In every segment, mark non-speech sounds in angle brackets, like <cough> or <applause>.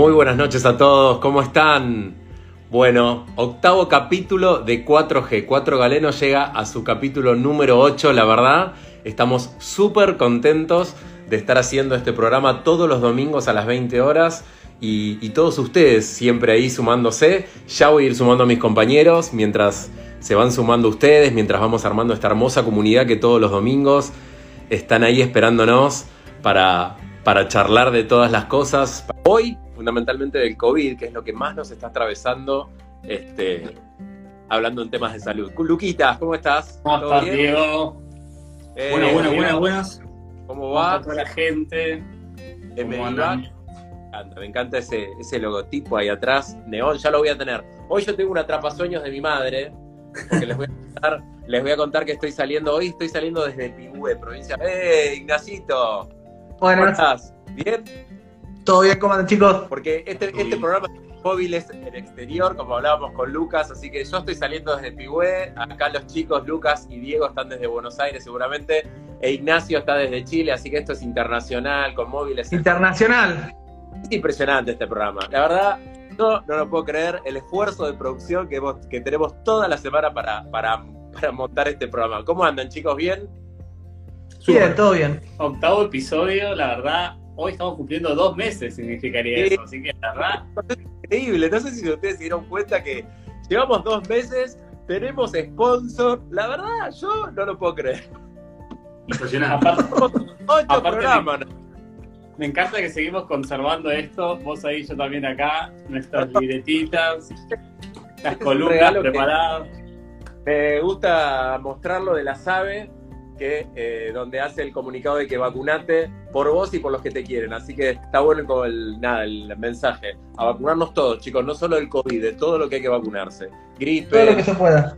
Muy buenas noches a todos, ¿cómo están? Bueno, octavo capítulo de 4G. 4 Galeno llega a su capítulo número 8, la verdad. Estamos súper contentos de estar haciendo este programa todos los domingos a las 20 horas y, y, todos ustedes siempre ahí sumándose. Ya voy a ir sumando a mis compañeros mientras se van sumando ustedes, mientras vamos armando esta hermosa comunidad que todos los domingos están ahí esperándonos para, para charlar de todas las cosas. Hoy, fundamentalmente del COVID, que es lo que más nos está atravesando, este, hablando en temas de salud. Luquita, ¿cómo estás? ¿Cómo estás, Diego? Eh, buenas, buenas, buenas, buenas. ¿Cómo va? ¿Cómo toda la gente? Eh, me, encanta, me encanta ese, ese logotipo ahí atrás. Neón, ya lo voy a tener. Hoy yo tengo un atrapasueños de mi madre, porque les voy a contar, <laughs> les voy a contar que estoy saliendo hoy, estoy saliendo desde Pigüe, provincia. ¡Eh, Ignacito! Bueno, ¿Cómo estás? ¿Bien? Todo bien, ¿cómo andan, chicos? Porque este, este programa móvil es en exterior, como hablábamos con Lucas, así que yo estoy saliendo desde Pigüé, acá los chicos Lucas y Diego están desde Buenos Aires seguramente, e Ignacio está desde Chile, así que esto es internacional, con móviles. Internacional. Es impresionante este programa, la verdad, no, no lo puedo creer, el esfuerzo de producción que, hemos, que tenemos toda la semana para, para, para montar este programa. ¿Cómo andan chicos? ¿Bien? Bien, Super. todo bien. Octavo episodio, la verdad, hoy estamos cumpliendo dos meses, significaría sí. eso. Así que la verdad. Increíble. No sé si ustedes se dieron cuenta que llevamos dos meses, tenemos sponsor. La verdad, yo no lo puedo creer. Impresionante. Aparte, <laughs> ocho aparte programas. Me, me encanta que seguimos conservando esto. Vos ahí, yo también acá. Nuestras <laughs> libretitas, las columnas preparadas. Me gusta mostrarlo de la SABE que, eh, donde hace el comunicado de que vacunate por vos y por los que te quieren. Así que está bueno con el, nada, el mensaje. A vacunarnos todos, chicos, no solo el COVID, de todo lo que hay que vacunarse. Gripe. Todo lo que se pueda.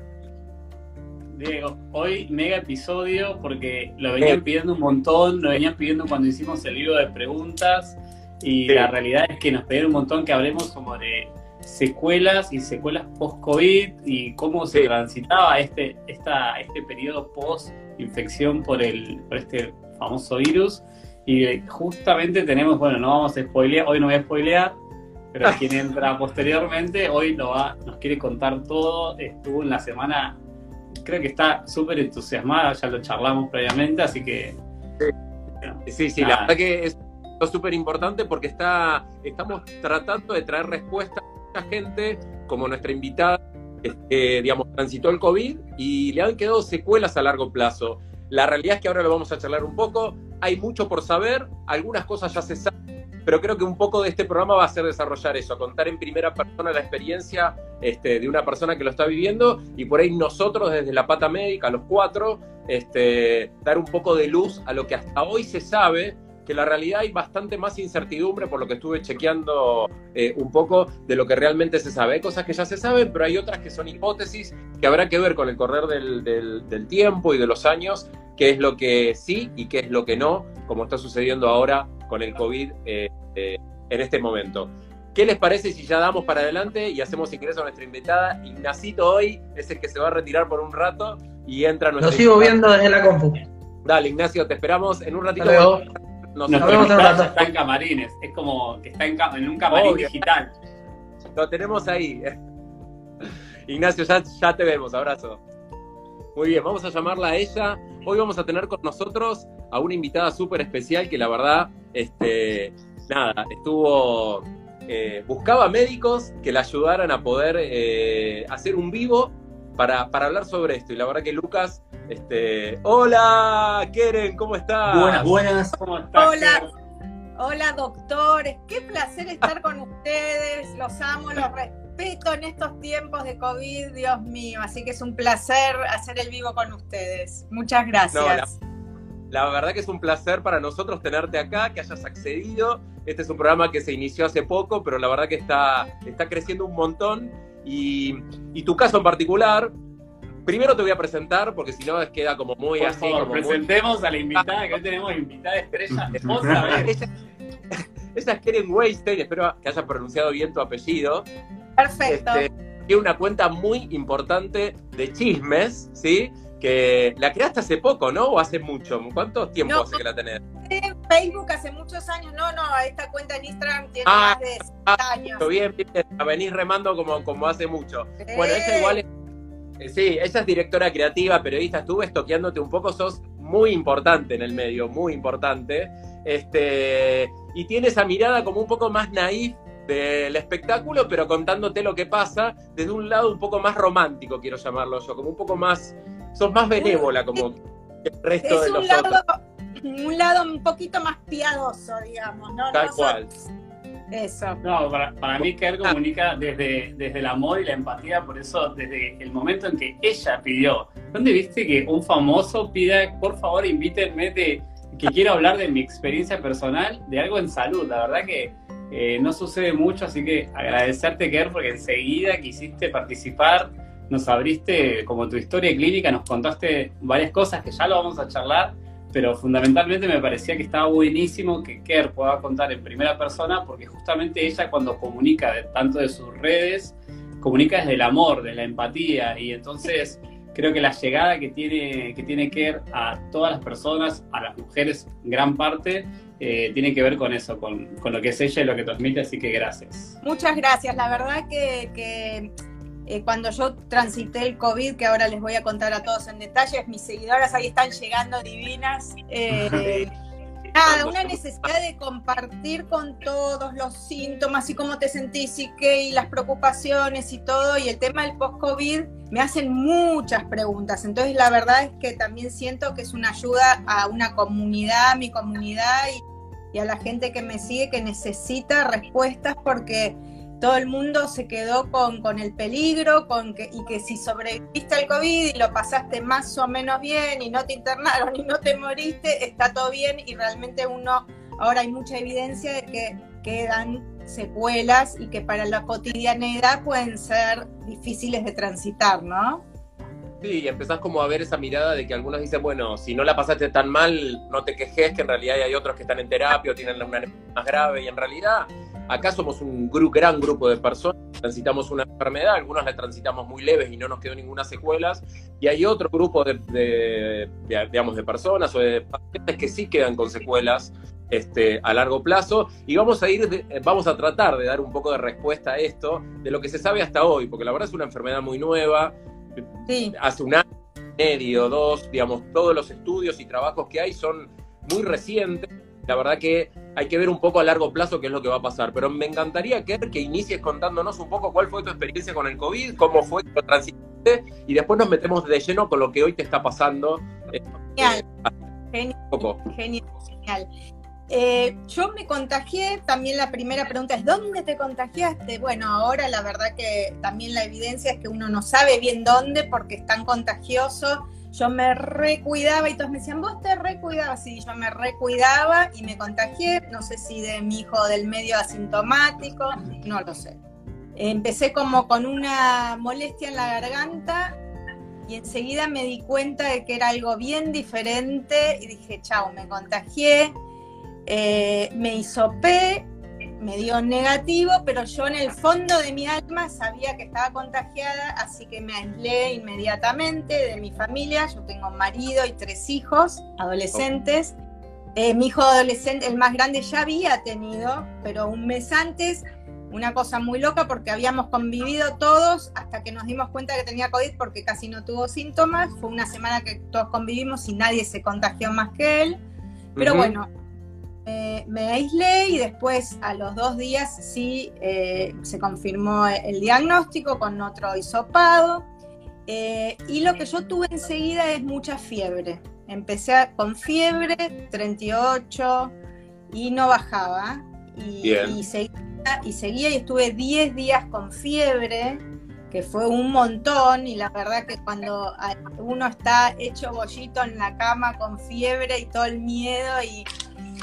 Diego, hoy mega episodio porque lo venían sí. pidiendo un montón, lo venían pidiendo cuando hicimos el libro de preguntas y sí. la realidad es que nos pidieron un montón que hablemos como de secuelas y secuelas post-COVID y cómo se sí. transitaba este, esta, este periodo post-infección por, el, por este famoso virus. Y justamente tenemos, bueno, no vamos a spoilear, hoy no voy a spoilear, pero <laughs> quien entra posteriormente, hoy lo va, nos quiere contar todo. Estuvo en la semana, creo que está súper entusiasmada, ya lo charlamos previamente, así que... Sí, sí, sí la verdad que es súper importante porque está, estamos tratando de traer respuestas gente, como nuestra invitada, eh, digamos, transitó el COVID y le han quedado secuelas a largo plazo. La realidad es que ahora lo vamos a charlar un poco. Hay mucho por saber, algunas cosas ya se saben, pero creo que un poco de este programa va a ser desarrollar eso, contar en primera persona la experiencia este, de una persona que lo está viviendo y por ahí nosotros desde la pata médica, los cuatro, este, dar un poco de luz a lo que hasta hoy se sabe que la realidad hay bastante más incertidumbre por lo que estuve chequeando eh, un poco de lo que realmente se sabe. Hay cosas que ya se saben, pero hay otras que son hipótesis que habrá que ver con el correr del, del, del tiempo y de los años, qué es lo que sí y qué es lo que no, como está sucediendo ahora con el COVID eh, eh, en este momento. ¿Qué les parece si ya damos para adelante y hacemos ingreso a nuestra invitada? Ignacito hoy es el que se va a retirar por un rato y entra nuestra Lo sigo invitada. viendo desde la compu. Dale, Ignacio, te esperamos en un ratito. Nos vemos en rato. Está en camarines, es como que está en, en un camarín Obvio. digital. Lo tenemos ahí. Ignacio, ya, ya te vemos, abrazo. Muy bien, vamos a llamarla a ella. Hoy vamos a tener con nosotros a una invitada súper especial que la verdad, este, nada, estuvo, eh, buscaba médicos que la ayudaran a poder eh, hacer un vivo para, para, hablar sobre esto. Y la verdad que Lucas, este, hola, Keren, ¿cómo estás? Buenas, buenas. ¿Cómo estás? Hola. Hola doctores, qué placer estar con ustedes, los amo, los respeto en estos tiempos de COVID, Dios mío, así que es un placer hacer el vivo con ustedes. Muchas gracias. No, la, la, verdad que es un placer para nosotros tenerte acá, que hayas accedido. Este es un programa que se inició hace poco, pero la verdad que está, está creciendo un montón y, y, tu caso en particular, primero te voy a presentar porque si no queda como muy Por así. Favor, como presentemos muy... a la invitada, que hoy tenemos invitada estrella. Esposa, ella, ella es Keren Weinstein, espero que haya pronunciado bien tu apellido. Perfecto. Este, tiene una cuenta muy importante de chismes, ¿sí? Que la creaste hace poco, ¿no? ¿O hace mucho? ¿Cuánto tiempo no, hace que la tenés? Facebook hace muchos años. No, no, esta cuenta en Instagram tiene Ah, más de 60 ah, años. Bien, bien, la venís remando como, como hace mucho. Bueno, ella igual es, eh, sí, ella es directora creativa, periodista, estuve estoqueándote un poco, sos muy importante en el medio, muy importante. Este, y tiene esa mirada como un poco más naif del espectáculo, pero contándote lo que pasa desde un lado un poco más romántico, quiero llamarlo yo, como un poco más, sos más benévola como el resto de un los lado, otros. un lado un poquito más piadoso, digamos, ¿no? Tal No cual. Eso. No, para, para mí Kerr comunica desde, desde el amor y la empatía, por eso desde el momento en que ella pidió, ¿dónde viste que un famoso pida, por favor, invítenme de que quiero hablar de mi experiencia personal, de algo en salud? La verdad que eh, no sucede mucho, así que agradecerte, Kerr, porque enseguida quisiste participar, nos abriste como tu historia clínica, nos contaste varias cosas que ya lo vamos a charlar, pero fundamentalmente me parecía que estaba buenísimo que Kerr pueda contar en primera persona, porque justamente ella cuando comunica tanto de sus redes, comunica desde el amor, de la empatía, y entonces creo que la llegada que tiene, que tiene Kerr a todas las personas, a las mujeres, en gran parte, eh, tiene que ver con eso, con, con lo que es ella y lo que transmite, así que gracias. Muchas gracias. La verdad que, eh, cuando yo transité el COVID, que ahora les voy a contar a todos en detalles, mis seguidoras ahí están llegando divinas. eh, nada, una necesidad de compartir con todos los síntomas y cómo te sentís y qué, y las preocupaciones y todo. Y el tema del post-COVID me hacen muchas preguntas. Entonces, la verdad es que también siento que es una ayuda a una comunidad, a mi comunidad y, y a la gente que me sigue que necesita respuestas porque todo el mundo se quedó con, con el peligro con que, y que si sobreviviste al COVID y lo pasaste más o menos bien y no te internaron <laughs> y no te moriste, está todo bien y realmente uno, ahora hay mucha evidencia de que quedan secuelas y que para la cotidianeidad pueden ser difíciles de transitar, ¿no? Sí, y empezás como a ver esa mirada de que algunos dicen, bueno, si no la pasaste tan mal, no te quejes, que en realidad hay otros que están en terapia o tienen una más grave, y en realidad acá somos un gru- gran grupo de personas, transitamos una enfermedad, algunos la transitamos muy leves y no nos quedó ninguna secuelas, y hay otro grupo de, de- de, digamos, de personas o de pacientes que sí quedan con secuelas este, a largo plazo, y vamos a ir, de- vamos a tratar de dar un poco de respuesta a esto, de lo que se sabe hasta hoy, porque la verdad es una enfermedad muy nueva, Sí, hace un año y medio, dos, digamos, todos los estudios y trabajos que hay son muy recientes. La verdad que hay que ver un poco a largo plazo qué es lo que va a pasar. Pero me encantaría, Ker, que inicies contándonos un poco cuál fue tu experiencia con el COVID, cómo fue que lo transitaste, y después nos metemos de lleno con lo que hoy te está pasando. eh, genial. eh, Genial. un poco. Genial, genial. Eh, yo me contagié, también la primera pregunta es, ¿dónde te contagiaste? Bueno, ahora la verdad que también la evidencia es que uno no sabe bien dónde porque es tan contagioso. Yo me recuidaba y todos me decían, vos te recuidabas. Sí, yo me recuidaba y me contagié, no sé si de mi hijo del medio asintomático, no lo sé. Empecé como con una molestia en la garganta y enseguida me di cuenta de que era algo bien diferente y dije, chao, me contagié, eh, me hisopé, me dio negativo, pero yo en el fondo de mi alma sabía que estaba contagiada, así que me aislé inmediatamente de mi familia. Yo tengo un marido y tres hijos adolescentes. Eh, mi hijo adolescente, el más grande, ya había tenido, pero un mes antes, una cosa muy loca porque habíamos convivido todos hasta que nos dimos cuenta que tenía COVID porque casi no tuvo síntomas. Fue una semana que todos convivimos y nadie se contagió más que él. Pero bueno, me aislé y después a los dos días sí eh, se confirmó el diagnóstico con otro hisopado. Eh, y lo que yo tuve enseguida es mucha fiebre. Empecé a- con fiebre, 38, y no bajaba. Y, y seguía, y seguía y estuve 10 días con fiebre, que fue un montón. Y la verdad que cuando uno está hecho bollito en la cama con fiebre y todo el miedo y,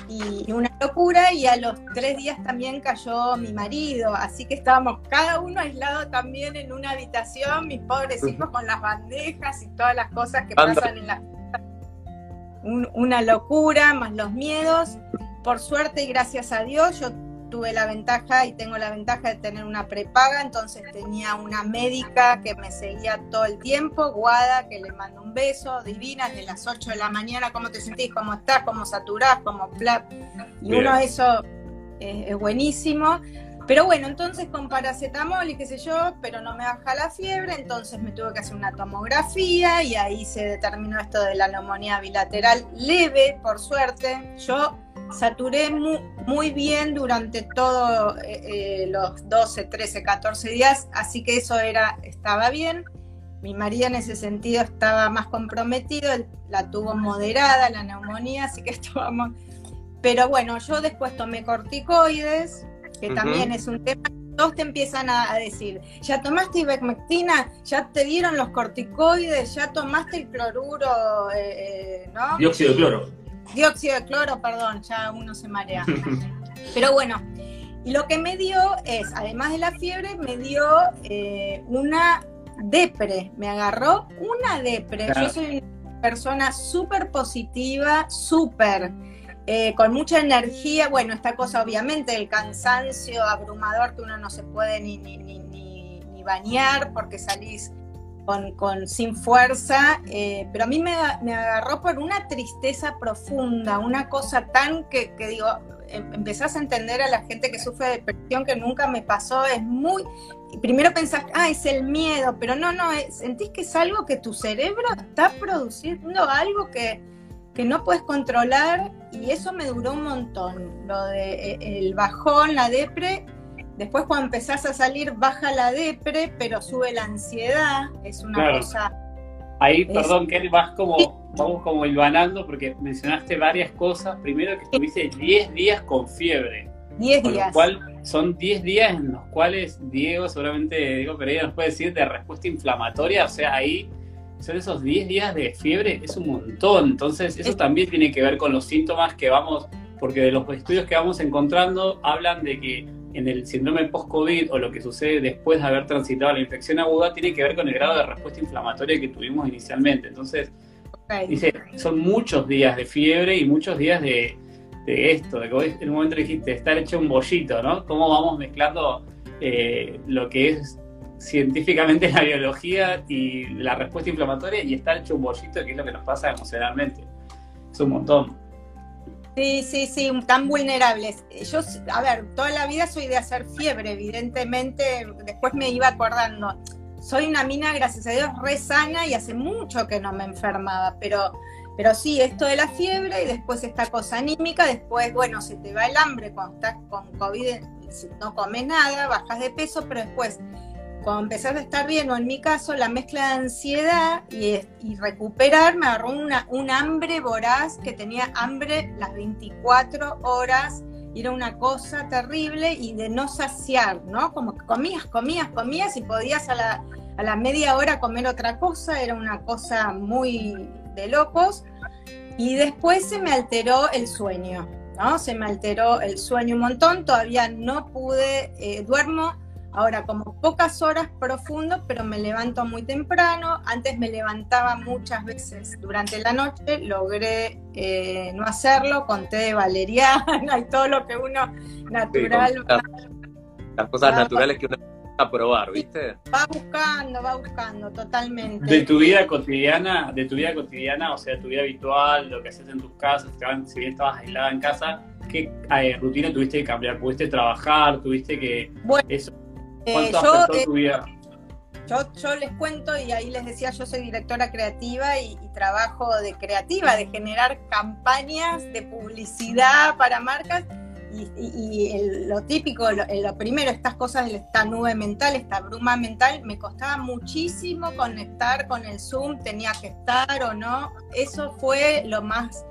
y una locura, y a los tres días también cayó mi marido, así que estábamos cada uno aislado también en una habitación, mis pobres hijos con las bandejas y todas las cosas que pasan en la Un- una locura, más los miedos. Por suerte y gracias a Dios, yo tuve la ventaja y tengo la ventaja de tener una prepaga, entonces tenía una médica que me seguía todo el tiempo, Guada, que le mando un beso, divina, de las 8 de la mañana, ¿cómo te sentís? ¿Cómo estás? ¿Cómo saturás? ¿Cómo plap? Y Bien. uno eso eh, es buenísimo. Pero bueno, entonces con paracetamol y qué sé yo, pero no me baja la fiebre, entonces me tuve que hacer una tomografía y ahí se determinó esto de la neumonía bilateral leve, por suerte. Yo saturé mu- muy, bien durante todos los 12, 13, 14 días, así que eso era, estaba bien. Mi marido en ese sentido estaba más comprometido, él la tuvo moderada la neumonía, así que <laughs> estábamos... Pero bueno, yo después tomé corticoides, que también es un tema. Todos te empiezan a, a decir, ya tomaste ivermectina, ya te dieron los corticoides, ya tomaste el cloruro, eh, eh, ¿no? Dióxido de cloro. Dióxido de cloro, perdón, ya uno se marea. <laughs> Pero bueno, y lo que me dio es, además de la fiebre, me dio eh, una depre, me agarró una depre. Claro. Yo soy una persona súper positiva, súper, eh, con mucha energía. Bueno, esta cosa obviamente, el cansancio abrumador que uno no se puede ni, ni, ni, ni, ni bañar porque salís con, sin fuerza, eh, pero a mí me, agarró por una tristeza profunda, una cosa tan que, digo, em- empezás a entender a la gente que sufre de depresión que nunca me pasó, es muy... Primero pensás, ah, es el miedo, pero no, no, es- sentís que es algo que tu cerebro está produciendo algo que, que no puedes controlar y eso me duró un montón, lo de eh, el bajón, la depre, Después cuando empezás a salir baja la depre, pero sube la ansiedad, es una Claro. cosa... Ahí, Es- perdón, Kelly, vas como, vamos como hilvanando porque mencionaste varias cosas. Primero que estuviste 10 días con fiebre, 10 con lo días. cual son 10 días en los cuales Diego, seguramente Diego Pereira nos puede decir de respuesta inflamatoria, o sea, ahí son esos 10 días de fiebre, es un montón. Entonces, eso Es- también tiene que ver con los síntomas que vamos, porque de los estudios que vamos encontrando hablan de que en el síndrome post-COVID o lo que sucede después de haber transitado la infección aguda tiene que ver con el grado de respuesta inflamatoria que tuvimos inicialmente. Entonces, dice, son muchos días de fiebre y muchos días de, de esto, de que vos en un momento dijiste, estar hecho un bollito, ¿no? Cómo vamos mezclando eh, lo que es científicamente la biología y la respuesta inflamatoria y estar hecho un bollito, que es lo que nos pasa emocionalmente. Es un montón. Sí, sí, sí, tan vulnerables. Yo, a ver, toda la vida soy de hacer fiebre, evidentemente, después me iba acordando. Soy una mina, gracias a Dios, re sana y hace mucho que no me enfermaba, pero, pero sí, esto de la fiebre y después esta cosa anímica, después, bueno, se te va el hambre cuando estás con COVID, no comes nada, bajas de peso, pero después, cuando empezás a estar bien, o en mi caso, la mezcla de ansiedad y, y recuperar, me agarró una, un hambre voraz que tenía hambre las 24 horas era una cosa terrible y de no saciar, ¿no? Como que comías, comías, comías y podías a la, a la media hora comer otra cosa, era una cosa muy de locos. Y después se me alteró el sueño, ¿no? Se me alteró el sueño un montón, todavía no pude, eh, duermo ahora como pocas horas profundo, pero me levanto muy temprano. Antes me levantaba muchas veces durante la noche, logré eh, no hacerlo con té de valeriana <laughs> y todo lo que uno natural Sí, Las cosas Va- naturales que uno va a probar, ¿viste? va buscando, va buscando totalmente. De tu vida cotidiana, de tu vida cotidiana, o sea, tu vida habitual, lo que haces en tus casas, si bien estabas aislada en casa, ¿qué eh, rutina tuviste que cambiar? ¿Pudiste trabajar? ¿Tuviste que...? Bueno, eso, ¿Cuánto yo, afectó eh, tu vida? Yo, yo les cuento y ahí les decía, yo soy directora creativa y, y trabajo de creativa, de generar campañas de publicidad para marcas y, y- y el- lo típico, lo, lo primero, estas cosas de esta nube mental, esta bruma mental, me costaba muchísimo conectar con el Zoom, tenía que estar o no, eso fue lo más...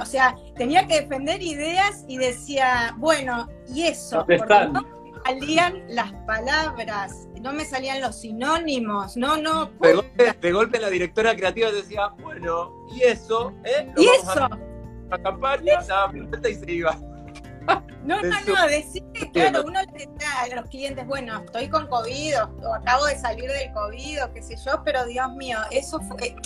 O sea, tenía que defender ideas y decía, bueno, y eso, ¿Dónde están? no salían las palabras, no me salían los sinónimos, no, no. De golpe, de golpe la directora creativa decía, bueno, y eso, ¿eh? Lo Y vamos eso, a la campaña, y se iba. <laughs> no, no, no, decir que, claro, uno le decía a los clientes, bueno, estoy con COVID o, acabo de salir del COVID o qué sé yo, pero Dios mío, eso fue,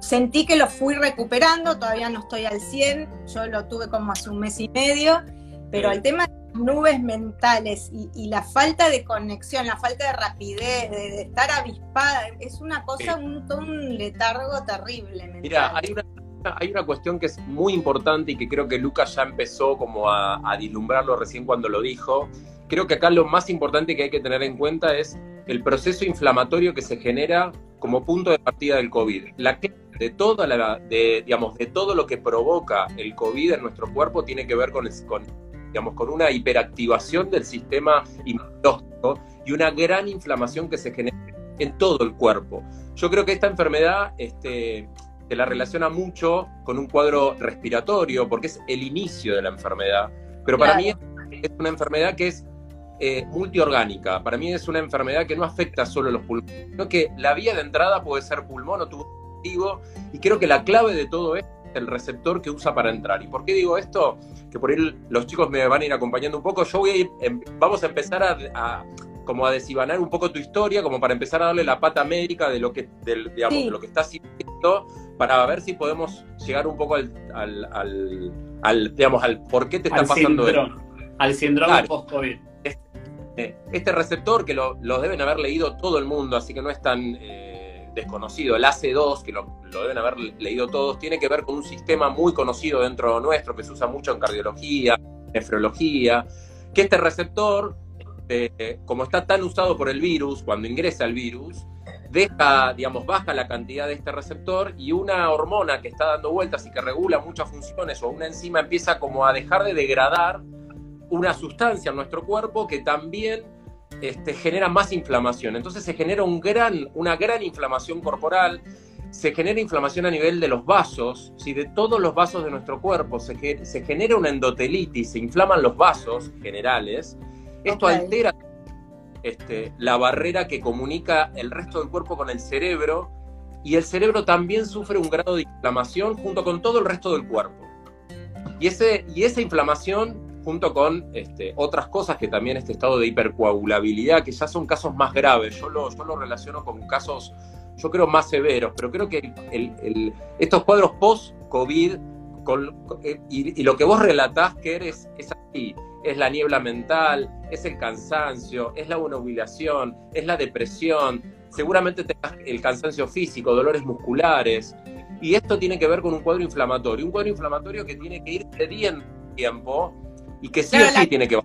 sentí que lo fui recuperando, todavía no estoy al 100, yo lo tuve como hace un mes y medio, pero el tema de nubes mentales y, la falta de conexión, la falta de rapidez, de, estar avispada, es una cosa, un, letargo terrible. Mira, hay una, hay una cuestión que es muy importante y que creo que Lucas ya empezó como a, a dislumbrarlo recién cuando lo dijo. Creo que acá lo más importante que hay que tener en cuenta es el proceso inflamatorio que se genera como punto de partida del COVID. La de toda la, de, digamos, de todo lo que provoca el COVID en nuestro cuerpo tiene que ver con, con, digamos, con una hiperactivación del sistema inmunológico y una gran inflamación que se genera en todo el cuerpo. Yo creo que esta enfermedad este, se la relaciona mucho con un cuadro respiratorio, porque es el inicio de la enfermedad. Pero para mí es una enfermedad que es eh, multiorgánica. Para mí es una enfermedad que no afecta solo los pulmones, sino que la vía de entrada puede ser pulmón o tubo y creo que la clave de todo es el receptor que usa para entrar. ¿Y por qué digo esto? Que por ahí los chicos me van a ir acompañando un poco. Yo voy a ir, em, vamos a empezar a, como a deshibanar un poco tu historia, como para empezar a darle la pata médica de lo que, digamos, de lo que estás haciendo, para ver si podemos llegar un poco al, al, digamos, al por qué te está pasando esto. Al síndrome post-COVID. Eh, este receptor que lo, deben haber leído todo el mundo, así que no es tan eh, desconocido, el AC2, que lo, deben haber leído todos, tiene que ver con un sistema muy conocido dentro nuestro, que se usa mucho en cardiología, nefrología, que este receptor, eh, como está tan usado por el virus, cuando ingresa el virus, deja, digamos, baja la cantidad de este receptor y una hormona que está dando vueltas y que regula muchas funciones o una enzima empieza como a dejar de degradar una sustancia en nuestro cuerpo que también este, genera más inflamación. Entonces se genera un gran, una gran inflamación corporal, se genera inflamación a nivel de los vasos, si de todos los vasos de nuestro cuerpo se, se, genera una endotelitis, se inflaman los vasos generales, esto altera este, la barrera que comunica el resto del cuerpo con el cerebro y el cerebro también sufre un grado de inflamación junto con todo el resto del cuerpo. Y, ese, y esa inflamación junto con este, otras cosas que también este estado de hipercoagulabilidad, que ya son casos más graves. Yo lo, yo lo relaciono con casos, yo creo, más severos, pero creo que estos cuadros post-COVID eh, y, lo que vos relatás, que eres, es así, es la niebla mental, es el cansancio, es la humillación, es la depresión, seguramente tengas el cansancio físico, dolores musculares, y esto tiene que ver con un cuadro inflamatorio, un cuadro inflamatorio que tiene que ir cediendo tiempo y que sí o sí tiene que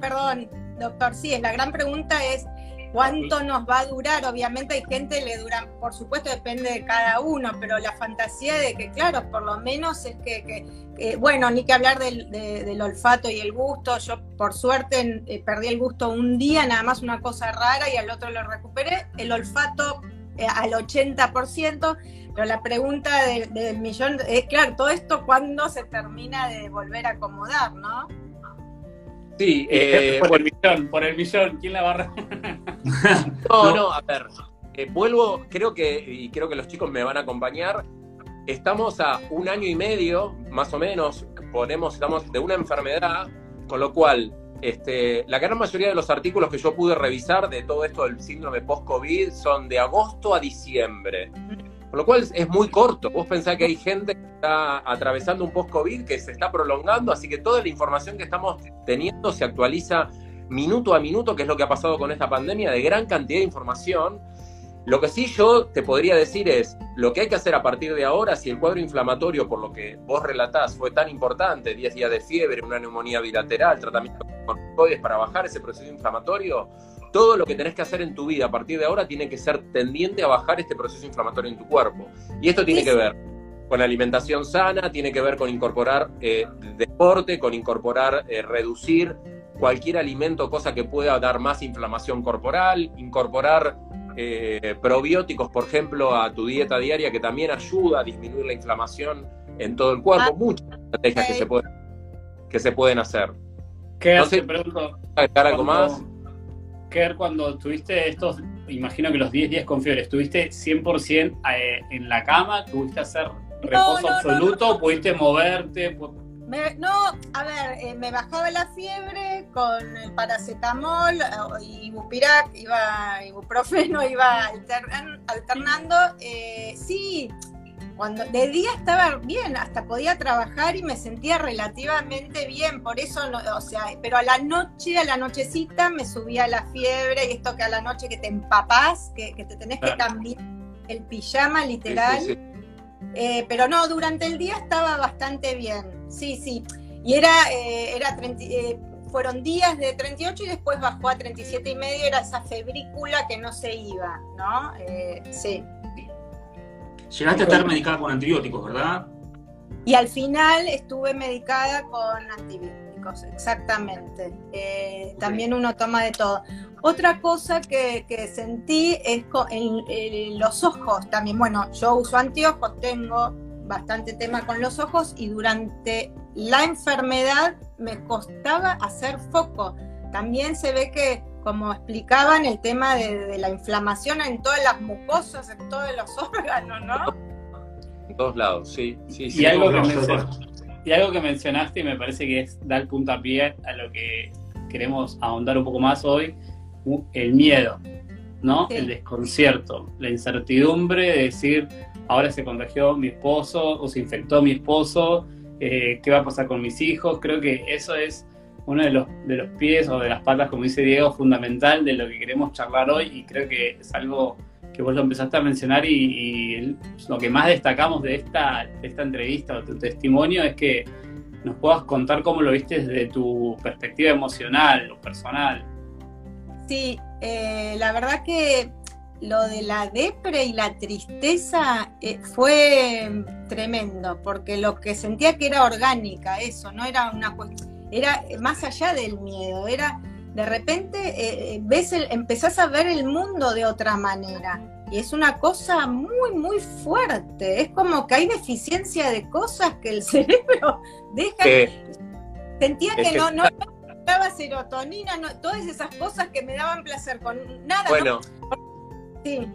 Perdón, doctor, sí, la gran pregunta es cuánto nos va a durar. Obviamente hay gente le dura, por supuesto depende de cada uno, pero la fantasía de que, claro, por lo menos es que, bueno, ni que hablar del, olfato y el gusto. Yo, por suerte, eh, perdí el gusto un día, nada más una cosa rara, y al otro lo recuperé. El olfato eh, al 80%. Pero la pregunta del, millón es, claro, todo esto cuándo se termina de volver a acomodar, ¿no? Sí, eh, por, el millón, por el millón, ¿quién la barra? <laughs> no, no, a ver, eh, vuelvo, creo que, y creo que los chicos me van a acompañar, estamos a un año y medio, más o menos, ponemos, estamos de una enfermedad, con lo cual este, la gran mayoría de los artículos que yo pude revisar de todo esto del síndrome post-COVID son de agosto a diciembre. Con lo cual es muy corto. Vos pensás que hay gente que está atravesando un post-COVID que se está prolongando, así que toda la información que estamos teniendo se actualiza minuto a minuto, que es lo que ha pasado con esta pandemia, de gran cantidad de información. Lo que sí yo te podría decir es, lo que hay que hacer a partir de ahora, si el cuadro inflamatorio, por lo que vos relatás, fue tan importante, 10 días de fiebre, una neumonía bilateral, tratamiento con corticoides para bajar ese proceso inflamatorio, todo lo que tenés que hacer en tu vida a partir de ahora tiene que ser tendiente a bajar este proceso inflamatorio en tu cuerpo. Y esto tiene que ver con alimentación sana, tiene que ver con incorporar eh, deporte, con incorporar, eh, reducir cualquier alimento, cosa que pueda dar más inflamación corporal, incorporar eh, probióticos, por ejemplo, a tu dieta diaria, que también ayuda a disminuir la inflamación en todo el cuerpo. Ah, Muchas estrategias que, se pueden, que se pueden hacer. ¿Qué hace, pregunto, algo más? Ver cuando tuviste estos, imagino que los 10 días con fiebre, ¿estuviste 100% eh, en la cama? ¿Tuviste hacer reposo absoluto? ¿Pudiste moverte? no, a ver, eh, me bajaba la fiebre con el paracetamol, y ibupirac, iba ibuprofeno, <laughs> iba alternando. Eh, sí, Cuando de día estaba bien, hasta podía trabajar y me sentía relativamente bien, por eso, no, o sea, pero a la noche, a la nochecita me subía la fiebre y esto que a la noche que te empapás, que, que te tenés que cambiar el pijama literal. Sí, sí, Eh, pero no, durante el día estaba bastante bien, sí, sí. Y era, eh, era 30, eh, fueron días de 38 y después bajó a 37 y medio, era esa febrícula que no se iba, ¿no? Eh, sí. Llegaste a estar medicada con antibióticos, ¿verdad? Y al final estuve medicada con antibióticos, exactamente. Eh, También uno toma de todo. Otra cosa que, que sentí es co- en, en los ojos también. Bueno, yo uso anteojos, tengo bastante tema con los ojos y durante la enfermedad me costaba hacer foco. También se ve que, como explicaban, el tema de, de la inflamación en todas las mucosas, en todos los <laughs> órganos, ¿no? En todos lados, sí, sí, sí. Y algo, que y algo que mencionaste y me parece que es dar puntapié a lo que queremos ahondar un poco más hoy, el miedo, ¿no? Sí. El desconcierto, la incertidumbre de decir, ahora se contagió mi esposo o se infectó mi esposo, eh, ¿qué va a pasar con mis hijos? Creo que eso es uno de los, de los pies o de las patas, como dice Diego, fundamental de lo que queremos charlar hoy y creo que es algo que vos lo empezaste a mencionar y, lo que más destacamos de esta, esta entrevista o tu testimonio es que nos puedas contar cómo lo viste desde tu perspectiva emocional o personal. Sí, eh, la verdad que lo de la depre y la tristeza eh, fue tremendo, porque lo que sentía que era orgánica, eso, no era una cuestión, era más allá del miedo, era de repente eh, eh, ves el, empezás a ver el mundo de otra manera. Y es una cosa muy, muy fuerte. Es como que hay deficiencia de cosas que el <laughs> cerebro deja. Que- Sentía que que- no, no daba serotonina, no, todas esas cosas que me daban placer con nada. ¿no? bueno, Sí.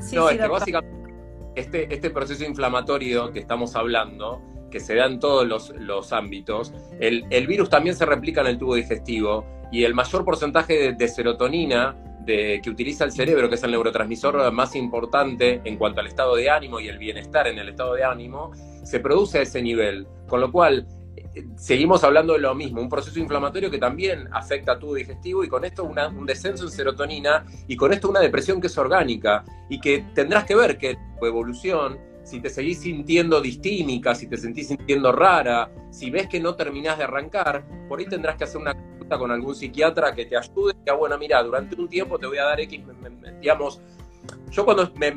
Sí, no, sí, es que básicamente este, este proceso inflamatorio que estamos hablando, que se da en todos los, ámbitos, el, el virus también se replica en el tubo digestivo y el mayor porcentaje de, de serotonina de, que utiliza el cerebro, que es el neurotransmisor más importante en cuanto al estado de ánimo y el bienestar en el estado de ánimo, se produce a ese nivel. Con lo cual, eh, seguimos hablando de lo mismo, un proceso inflamatorio que también afecta a tu digestivo y con esto una- un descenso en serotonina y con esto una depresión que es orgánica y que tendrás que ver que tu evolución, si te seguís sintiendo distímica, si te sentís sintiendo rara, si ves que no terminás de arrancar, por ahí tendrás que hacer una consulta con algún psiquiatra que te ayude, que bueno, mira, durante un tiempo te voy a dar X, me- digamos, yo cuando me-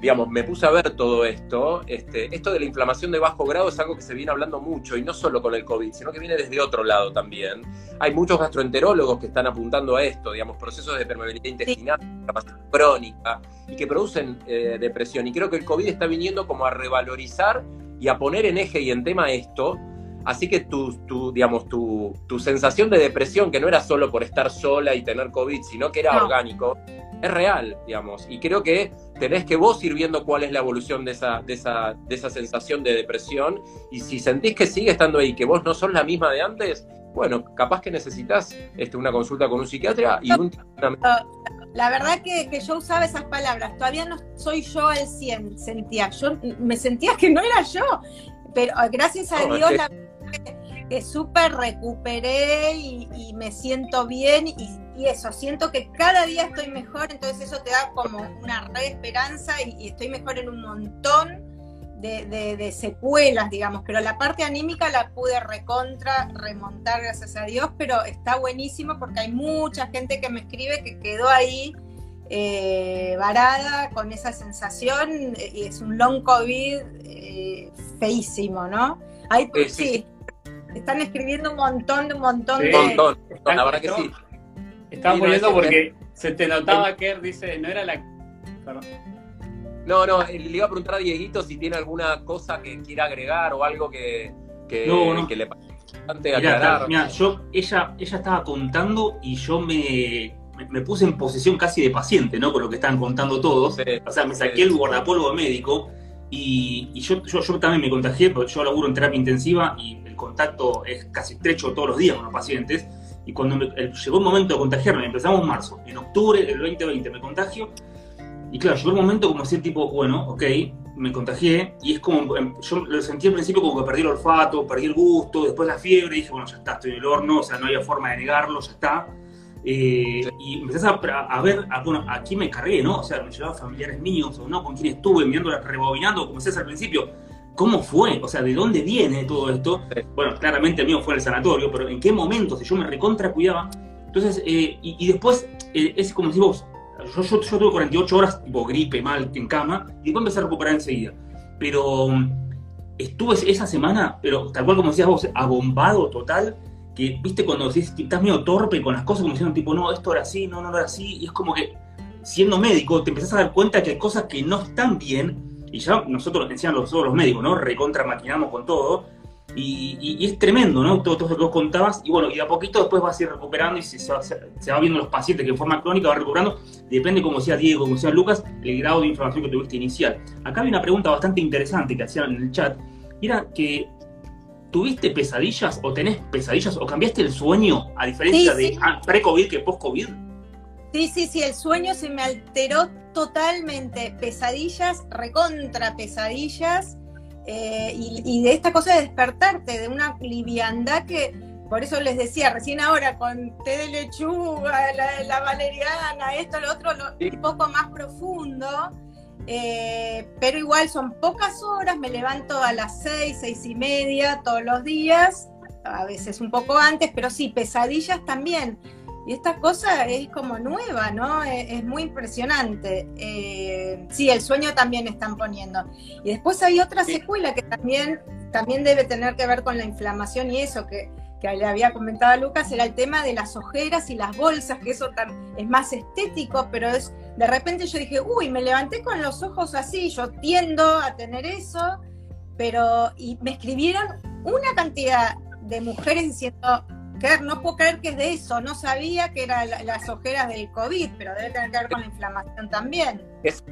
digamos, me puse a ver todo esto, este, esto de la inflamación de bajo grado es algo que se viene hablando mucho, y no solo con el COVID, sino que viene desde otro lado también. Hay muchos gastroenterólogos que están apuntando a esto, digamos, procesos de permeabilidad intestinal, inflamación crónica, y que producen eh, depresión. Y creo que el COVID está viniendo como a revalorizar y a poner en eje y en tema esto. Así que tu, tu, digamos, tu, tu sensación de depresión, que no era solo por estar sola y tener COVID, sino que era No. orgánico, es real, digamos. Y creo que tenés que vos ir viendo cuál es la evolución de esa, de esa, de esa sensación de depresión. Y si sentís que sigue estando ahí, que vos no sos la misma de antes, bueno, capaz que necesitas este, una consulta con un psiquiatra y un, La verdad que, que yo usaba esas palabras. Todavía no soy yo al 100, sentía. Yo me sentía que no era yo. Pero gracias a No, Dios, la que, que súper recuperé y, y me siento bien. Y, y eso, siento que cada día estoy mejor. Entonces, eso te da como una re esperanza y, y estoy mejor en un montón. De, de- de secuelas, digamos, pero la parte anímica la pude recontra, remontar, gracias a Dios, pero está buenísimo porque hay mucha gente que me escribe que quedó ahí eh, varada con esa sensación eh, y es un long COVID eh, feísimo, ¿no? Ahí, Sí, sí, sí. Están escribiendo un montón, un montón Sí. de... un montón. La verdad que sí. Estaba poniendo porque se te notaba que dice, no era la... Perdón. No, no, eh, le iba a preguntar a Dieguito si tiene alguna cosa que quiera agregar o algo que, que, No, no. que le parece importante aclarar. mirá, yo, ella, ella estaba contando y yo me, me, me puse en posición casi de paciente, ¿no? Con lo que estaban contando todos. Sí, O sea, me sí. saqué el guardapolvo médico y, y yo, yo, yo también me contagié, porque yo laburo en terapia intensiva y contacto es casi estrecho todos los días con los pacientes. Y cuando me- llegó el momento de contagiarme, empezamos en marzo, en octubre del 2020 me contagio. Y claro, llegó el momento como decir tipo, bueno, ok, me contagié y es como, em, yo lo sentí al principio como que perdí el olfato, perdí el gusto, después la fiebre, y dije, bueno, ya está, estoy en el horno, o sea, no había forma de negarlo, ya está. Eh, y empecé a, a ver, a, bueno, a quién me cargué, ¿no? O sea, me llevaba familiares míos o no, con quién estuve, mirando, rebobinando, como decías al principio, ¿cómo fue? O sea, ¿de dónde viene todo esto? Bueno, claramente el mío fue el sanatorio, pero ¿en qué momento? Si yo me recontra cuidaba. Entonces, eh, y, y, después, eh, es como si vos, yo, yo, yo, tuve 48 horas, tipo gripe, mal, en cama, y después empecé a recuperar enseguida. Pero mm, estuve esa semana, pero tal cual como decías vos, abombado total, que, viste, cuando decís, estás medio torpe con las cosas, como diciendo, tipo, no, esto era así, no, no era así, y es como que, siendo médico, te empezás a dar cuenta que hay cosas que no están bien, y ya nosotros, los, todos los médicos, ¿no? Recontra maquinamos con todo, y, y, y, es tremendo, ¿no? Todo, todo lo que vos contabas, y bueno, y a poquito después vas a ir recuperando, y se, se, se, va viendo los pacientes que en forma crónica va recuperando, depende como sea Diego, como sea Lucas, el grado de información que tuviste inicial. Acá hay una pregunta bastante interesante que hacían en el chat, y era que ¿Tuviste pesadillas o tenés pesadillas o cambiaste el sueño a diferencia sí, de sí. ah, pre-COVID que post-COVID? Sí, sí, sí, el sueño se me alteró totalmente. Pesadillas, recontra pesadillas. Eh, y, y, de esta cosa de despertarte, de una liviandad que, por eso les decía, recién ahora con té de lechuga, la, la valeriana, esto, lo otro, lo, un poco más profundo eh, pero igual son pocas horas, me levanto a las seis, seis y media todos los días, a veces un poco antes, pero sí, pesadillas también. Y esta cosa es como nueva, ¿no? Es, es muy impresionante. Eh, sí, el sueño también están poniendo. Y después hay otra secuela que también, también debe tener que ver con la inflamación y eso, que que le había comentado a Lucas era el tema de las ojeras y las bolsas, que eso es más estético, pero es de repente yo dije, uy, me levanté con los ojos así, yo tiendo a tener eso, pero y me escribieron una cantidad de mujeres diciendo, no puedo creer que es de eso, no sabía que eran las ojeras del COVID, pero debe tener que ver con la inflamación también. Es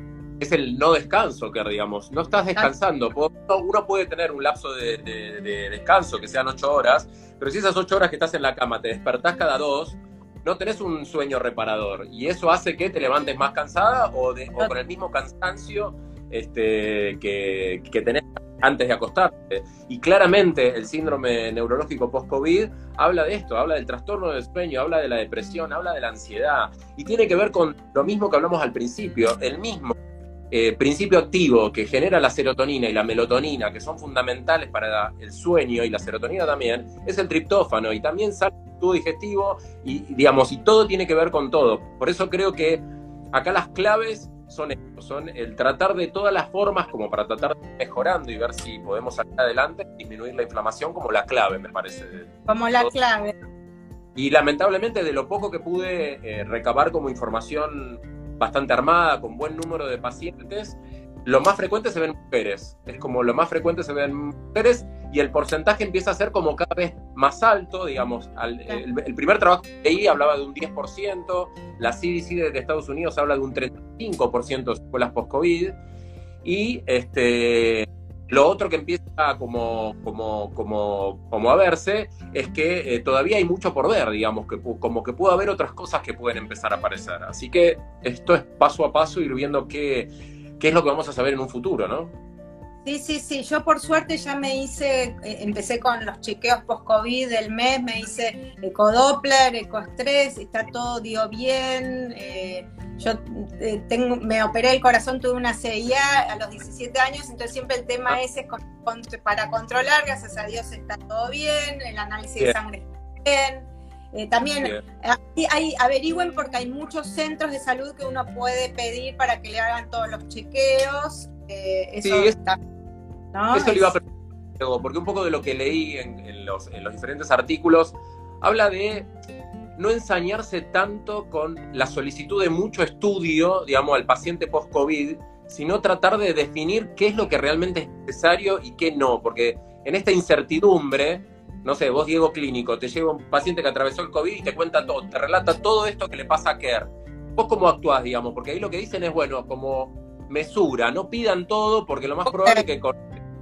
es el no descanso, que digamos, no estás descansando. Uno puede tener un lapso de, de, de, descanso, que sean ocho horas, pero si esas ocho horas que estás en la cama te despertás cada dos, no tenés un sueño reparador. Y eso hace que te levantes más cansada o, de, o con el mismo cansancio este, que, que tenés antes de acostarte. Y claramente el síndrome neurológico post-COVID habla de esto, habla del trastorno del sueño, habla de la depresión, habla de la ansiedad. Y tiene que ver con lo mismo que hablamos al principio, el mismo eh, principio activo que genera la serotonina y la melatonina, que son fundamentales para el sueño y la serotonina también, es el triptófano y también sale el tubo digestivo y, digamos, y todo tiene que ver con todo. Por eso creo que acá las claves son esto, son el tratar de todas las formas como para tratar de ir mejorando y ver si podemos salir adelante, disminuir la inflamación como la clave, me parece. Como la clave. Y lamentablemente de lo poco que pude eh, recabar como información bastante armada, con buen número de pacientes, lo más frecuente se ven mujeres. Es como lo más frecuente se ven mujeres y el porcentaje empieza a ser como cada vez más alto, digamos. Al, el, el, primer trabajo que leí hablaba de un 10%, la CDC de Estados Unidos habla de un 35% de escuelas post-COVID. Y este, lo otro que empieza como, como, como, como a verse es que eh, todavía hay mucho por ver, digamos, que como que puede haber otras cosas que pueden empezar a aparecer. Así que esto es paso a paso ir viendo qué, qué es lo que vamos a saber en un futuro, ¿no? Sí, sí, sí. Yo por suerte ya me hice, eh, empecé con los chequeos post-COVID del mes, me hice ecodoppler, ecoestrés, está todo dio bien. Eh, yo eh, tengo, me operé el corazón, tuve una CIA a los 17 años, entonces siempre el tema ese es con, con, para controlar, gracias a Dios está todo bien, el análisis bien. de sangre está bien. Eh, también hay, hay, averigüen porque hay muchos centros de salud que uno puede pedir para que le hagan todos los chequeos. Eh, eso sí, está, ¿no? Eso le iba a preguntar, porque un poco de lo que leí en, en, los, en los diferentes artículos habla de no ensañarse tanto con la solicitud de mucho estudio, digamos, al paciente post-COVID, sino tratar de definir qué es lo que realmente es necesario y qué no, porque en esta incertidumbre, no sé, vos Diego Clínico, te llega un paciente que atravesó el COVID y te cuenta todo, te relata todo esto que le pasa a Kerr. ¿Vos cómo actuás, digamos? Porque ahí lo que dicen es, bueno, como mesura, no pidan todo, porque lo más probable es que con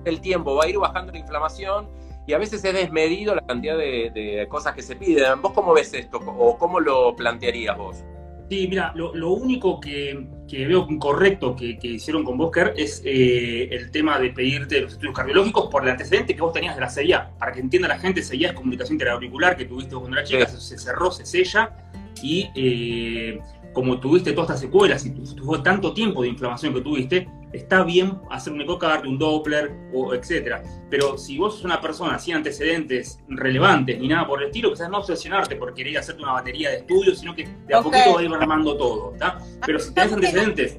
el tiempo va a ir bajando la inflamación y a veces es desmedido la cantidad de, de, cosas que se piden. ¿Vos cómo ves esto o cómo lo plantearías vos? Sí, mira, lo, lo único que, que veo correcto que, que hicieron con Bosker es eh, el tema de pedirte los estudios cardiológicos por el antecedente que vos tenías de la CIA. Para que entienda la gente, CIA es comunicación interauricular que tuviste cuando eras chica, Sí. se cerró, se sella y eh, como tuviste todas estas secuelas y tu- tuvo tanto tiempo de inflamación que tuviste, está bien hacer un ecocardio, un Doppler, o etcétera. Pero si vos sos una persona sin antecedentes relevantes ni nada por el estilo, quizás no obsesionarte por querer hacerte una batería de estudios, sino que de a Ok. poquito va a ir armando todo, ¿está? Pero si tenés <laughs> antecedentes,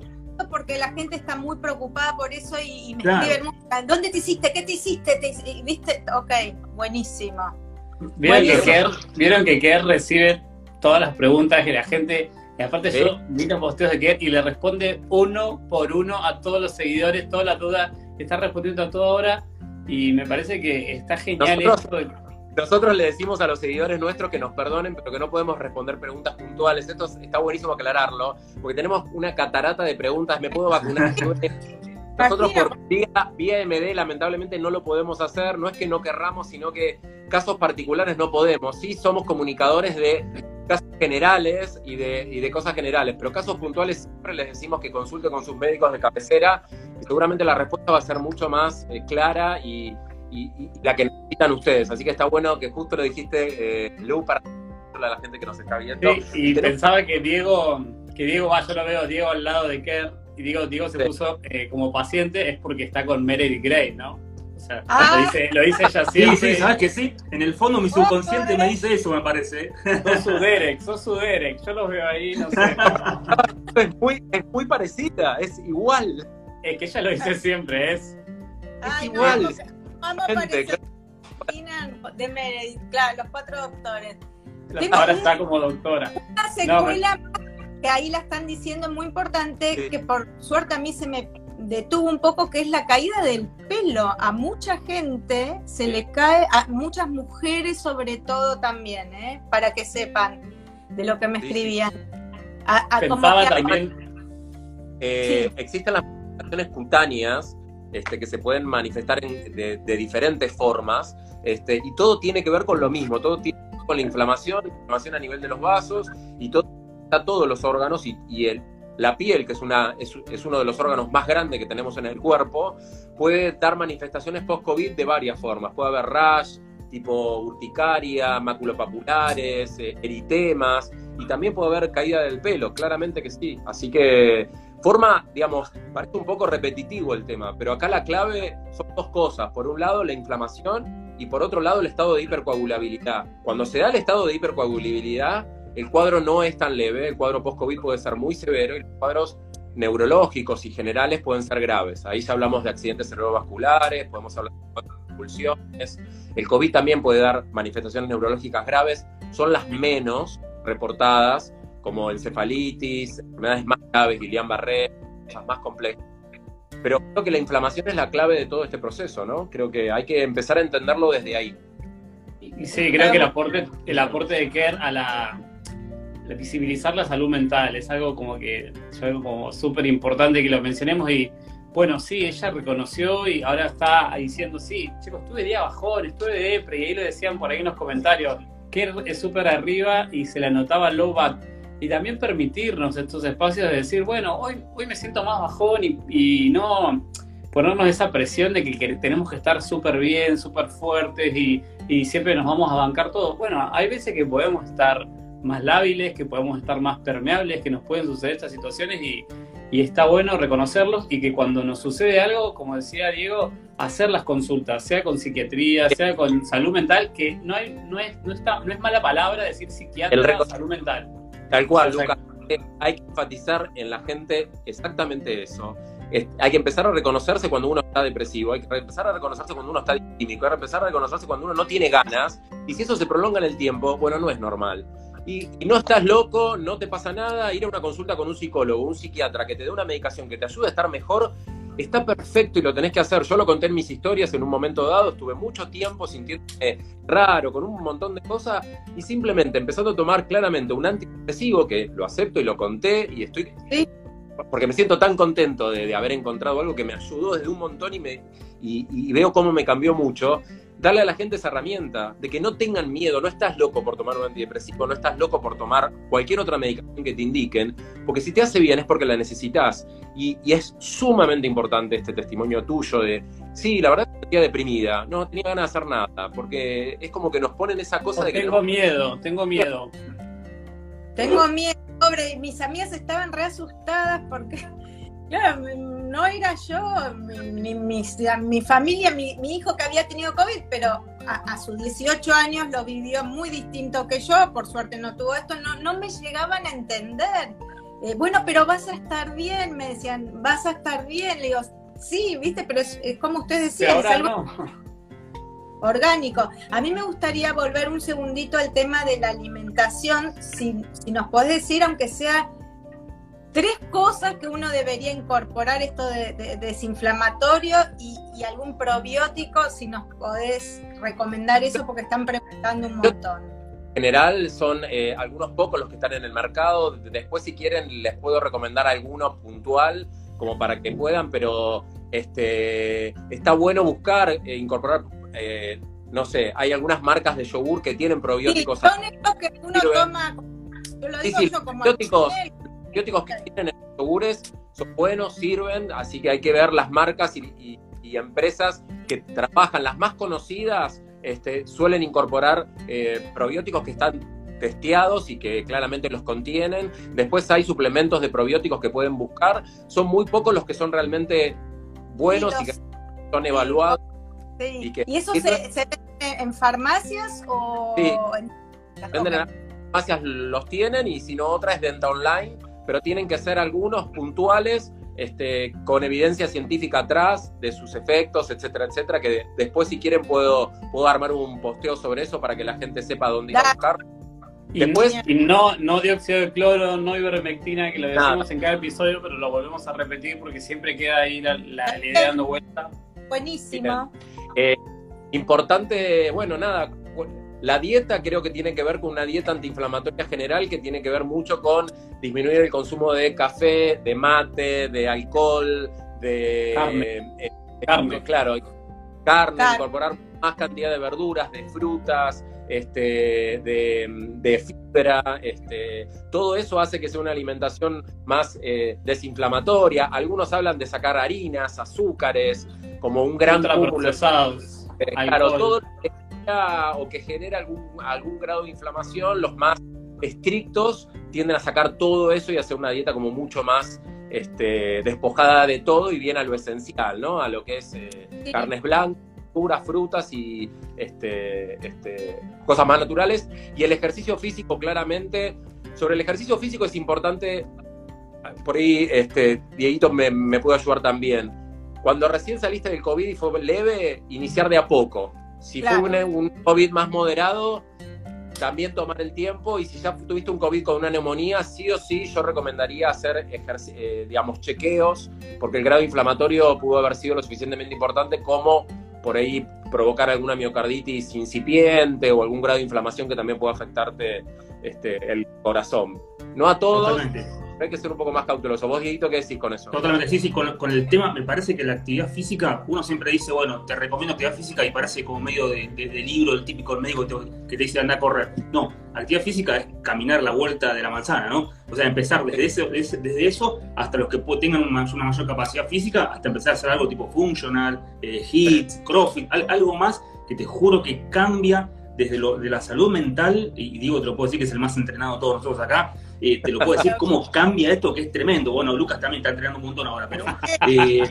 porque la gente está muy preocupada por eso y, y me Claro. escriben mucho, ¿dónde te hiciste? ¿Qué te hiciste? ¿Te hice- ¿Viste? Ok, buenísimo. Vieron que. Kerr, vieron que Kerr recibe todas las preguntas que la gente. Y aparte, Sí. yo vi los posteos de Kerr y le responde uno por uno a todos los seguidores, todas las dudas. Está respondiendo a toda hora. Y me parece que está genial Nosotros- esto. de- Nosotros le decimos a los seguidores nuestros que nos perdonen, pero que no podemos responder preguntas puntuales. Esto es- está buenísimo aclararlo, porque tenemos una catarata de preguntas. ¿Me puedo vacunar? <laughs> Nosotros por vía, vía MD lamentablemente no lo podemos hacer. No es que no querramos, sino que casos particulares no podemos. Sí somos comunicadores de casos generales y de, y de cosas generales, pero casos puntuales siempre les decimos que consulte con sus médicos de cabecera y seguramente la respuesta va a ser mucho más eh, clara y, y- y la que necesitan ustedes. Así que está bueno que justo lo dijiste, eh, Lu, para a la gente que nos está viendo. Sí, y pensaba que Diego, que Diego, va, yo lo veo, Diego al lado de Kerr. Y Diego, Diego se Sí. puso eh, como paciente, es porque está con Meredith Grey, ¿no? Sea, Ah. lo, dice, lo dice ella sí, siempre. sí, ¿sabes que sí? En el fondo mi subconsciente me dice eso, me parece. Sos su Derek, sos su Derek. Yo los veo ahí, no sé. es, muy, es muy parecida, es igual. Es que ella lo dice siempre, es. Ay, no, igual. vamos- vamos a Gente, parecer de Meredith, claro, los cuatro doctores. Ahora está como doctora. Una secuela que ahí la están diciendo muy importante, Sí. que por suerte a mí se me detuvo un poco, que es la caída del pelo. A mucha gente se le cae, a muchas mujeres sobre todo también, ¿eh? para que sepan de lo que me Sí, sí. escribían. A- a Pensaba que- también. Eh, Sí. Existen las manifestaciones cutáneas este, que se pueden manifestar en- de, de diferentes formas este, y todo tiene que ver con lo mismo, todo tiene que ver con la inflamación, inflamación a nivel de los vasos y todo, a todos los órganos y, y el, la piel, que es, una, es, uno de los órganos más grandes que tenemos en el cuerpo, puede dar manifestaciones post-COVID de varias formas. Puede haber rash, tipo urticaria, maculopapulares, eh, eritemas, y también puede haber caída del pelo, claramente que sí. Así que forma, digamos, parece un poco repetitivo el tema, pero acá la clave son dos cosas. Por un lado, la inflamación y por otro lado, el estado de hipercoagulabilidad. Cuando se da el estado de hipercoagulabilidad, el cuadro no es tan leve, el cuadro post-COVID puede ser muy severo y los cuadros neurológicos y generales pueden ser graves. Ahí ya hablamos de accidentes cerebrovasculares, podemos hablar de convulsiones. El COVID también puede dar manifestaciones neurológicas graves, son las menos reportadas, como encefalitis, enfermedades más graves, Guillain-Barré, cosas más complejas. Pero creo que la inflamación es la clave de todo este proceso, ¿no? Creo que hay que empezar a entenderlo desde ahí. Y sí, creo que el aporte, el aporte de Kerr a la visibilizar la salud mental es algo como que algo como súper importante que lo mencionemos y bueno, sí, ella reconoció y ahora está diciendo, sí, chicos, estuve día bajón, estuve de depre, y ahí lo decían por ahí en los comentarios, Kerr es súper arriba y se le anotaba low back. Y también permitirnos estos espacios de decir, bueno, hoy, hoy me siento más bajón y, no ponernos esa presión de que, que tenemos que estar súper bien, súper fuertes y, y siempre nos vamos a bancar todo. Bueno, hay veces que podemos estar más lábiles, que podemos estar más permeables, que nos pueden suceder estas situaciones y, y está bueno reconocerlos y que cuando nos sucede algo, como decía Diego, hacer las consultas, sea con psiquiatría, sea con salud mental, que no, hay, no, es, no, está, no es mala palabra decir psiquiatra El o salud mental. Tal cual. Lucas. Hay que enfatizar en la gente exactamente eso. Es- hay que empezar a reconocerse cuando uno está depresivo, hay que empezar a reconocerse cuando uno está químico, hay que empezar a reconocerse cuando uno no tiene ganas. Y si eso se prolonga en el tiempo, bueno, no es normal. Y, y no estás loco, no te pasa nada, ir a una consulta con un psicólogo, un psiquiatra que te dé una medicación que te ayude a estar mejor, está perfecto y lo tenés que hacer. Yo lo conté en mis historias en un momento dado, estuve mucho tiempo sintiéndome raro, con un montón de cosas, y simplemente empezando a tomar claramente un antidepresivo, que lo acepto y lo conté, y estoy... Sí. Porque me siento tan contento de, haber encontrado algo que me ayudó desde un montón y, me, y veo cómo me cambió mucho. Darle a la gente esa herramienta de que no tengan miedo, no estás loco por tomar un antidepresivo, no estás loco por tomar cualquier otra medicación que te indiquen, porque si te hace bien es porque la necesitas. Y, es sumamente importante este testimonio tuyo de, sí, la verdad que deprimida, no tenía ganas de hacer nada, porque es como que nos ponen esa cosa de que... Tengo miedo, tengo miedo. Tengo miedo, pobre, mis amigas estaban re asustadas porque <laughs> Claro, no era yo, mi, mi, familia, mi, hijo que había tenido COVID, pero a, sus 18 años lo vivió muy distinto que yo, por suerte no tuvo esto, no, no me llegaban a entender. Eh, bueno, pero vas a estar bien, me decían, vas a estar bien. Le digo, sí, viste, pero es, como ustedes decían, es algo orgánico. A mí me gustaría volver un segundito al tema de la alimentación, si, si nos podés decir, aunque sea tres cosas que uno debería incorporar esto de, desinflamatorio y, algún probiótico, si nos podés recomendar eso porque están preguntando un montón. En general son eh, algunos pocos los que están en el mercado. Después si quieren les puedo recomendar alguno puntual como para que puedan, pero este, está bueno buscar, e incorporar, eh, no sé, hay algunas marcas de yogur que tienen probióticos. Sí, son estos que uno toma, yo lo digo yo como probióticos, antibióticos que tienen en yogures son buenos, sirven, así que hay que ver las marcas y, empresas que trabajan. Las más conocidas este, suelen incorporar eh, probióticos que están testeados y que claramente los contienen. Después hay suplementos de probióticos que pueden buscar. Son muy pocos los que son realmente buenos y que son evaluados. Y, eso se, vende en farmacias o en... Venden en farmacias los tienen y si no otra es venta online pero tienen que ser algunos puntuales, este, con evidencia científica atrás de sus efectos, etcétera, etcétera, que después si quieren puedo, puedo armar un posteo sobre eso para que la gente sepa dónde ir a buscar. Y, después, y no, no dióxido de cloro, no ivermectina, que lo decimos en cada episodio, pero lo volvemos a repetir porque siempre queda ahí la, idea dando vuelta. Buenísimo. Eh, importante, bueno, nada, la dieta creo que tiene que ver con una dieta antiinflamatoria general que tiene que ver mucho con disminuir el consumo de café, de mate, de alcohol, de carne, eh, claro, carne, incorporar más cantidad de verduras, de frutas, este, de, fibra, este, todo eso hace que sea una alimentación más eh, desinflamatoria. Algunos hablan de sacar harinas, azúcares, como un gran cúmulo. Eh, claro, todo lo que o que genera algún, algún grado de inflamación, los más estrictos tienden a sacar todo eso y hacer una dieta como mucho más este, despojada de todo y bien a lo esencial, ¿no? A lo que es eh, carnes blancas, puras frutas y este, este, cosas más naturales. Y el ejercicio físico, claramente, sobre el ejercicio físico es importante, por ahí este, Dieguito me, me puede ayudar también. Cuando recién saliste del COVID y fue leve, iniciar de a poco. Si fue un, COVID más moderado, también tomar el tiempo y si ya tuviste un COVID con una neumonía, sí o sí yo recomendaría hacer, eh, digamos, chequeos, porque el grado inflamatorio pudo haber sido lo suficientemente importante como por ahí provocar alguna miocarditis incipiente o algún grado de inflamación que también pueda afectarte este, el corazón. No a todos, hay que ser un poco más cauteloso. ¿Vos, Dieguito, qué decís con eso? Totalmente, sí, sí, con, el tema, me parece que la actividad física, uno siempre dice, bueno, te recomiendo actividad física y parece como medio de, libro, el típico médico que te, dice anda a correr. No, actividad física es caminar la vuelta de la manzana, ¿no? O sea, empezar desde, desde eso hasta los que tengan una, mayor capacidad física, hasta empezar a hacer algo tipo funcional, eh, HIIT, CrossFit, algo más que te juro que cambia desde lo, de la salud mental, y digo, te lo puedo decir que es el más entrenado de todos nosotros acá, eh, te lo puedo decir cómo cambia esto, que es tremendo. Bueno, Lucas también está entrenando un montón ahora, pero, <laughs> eh,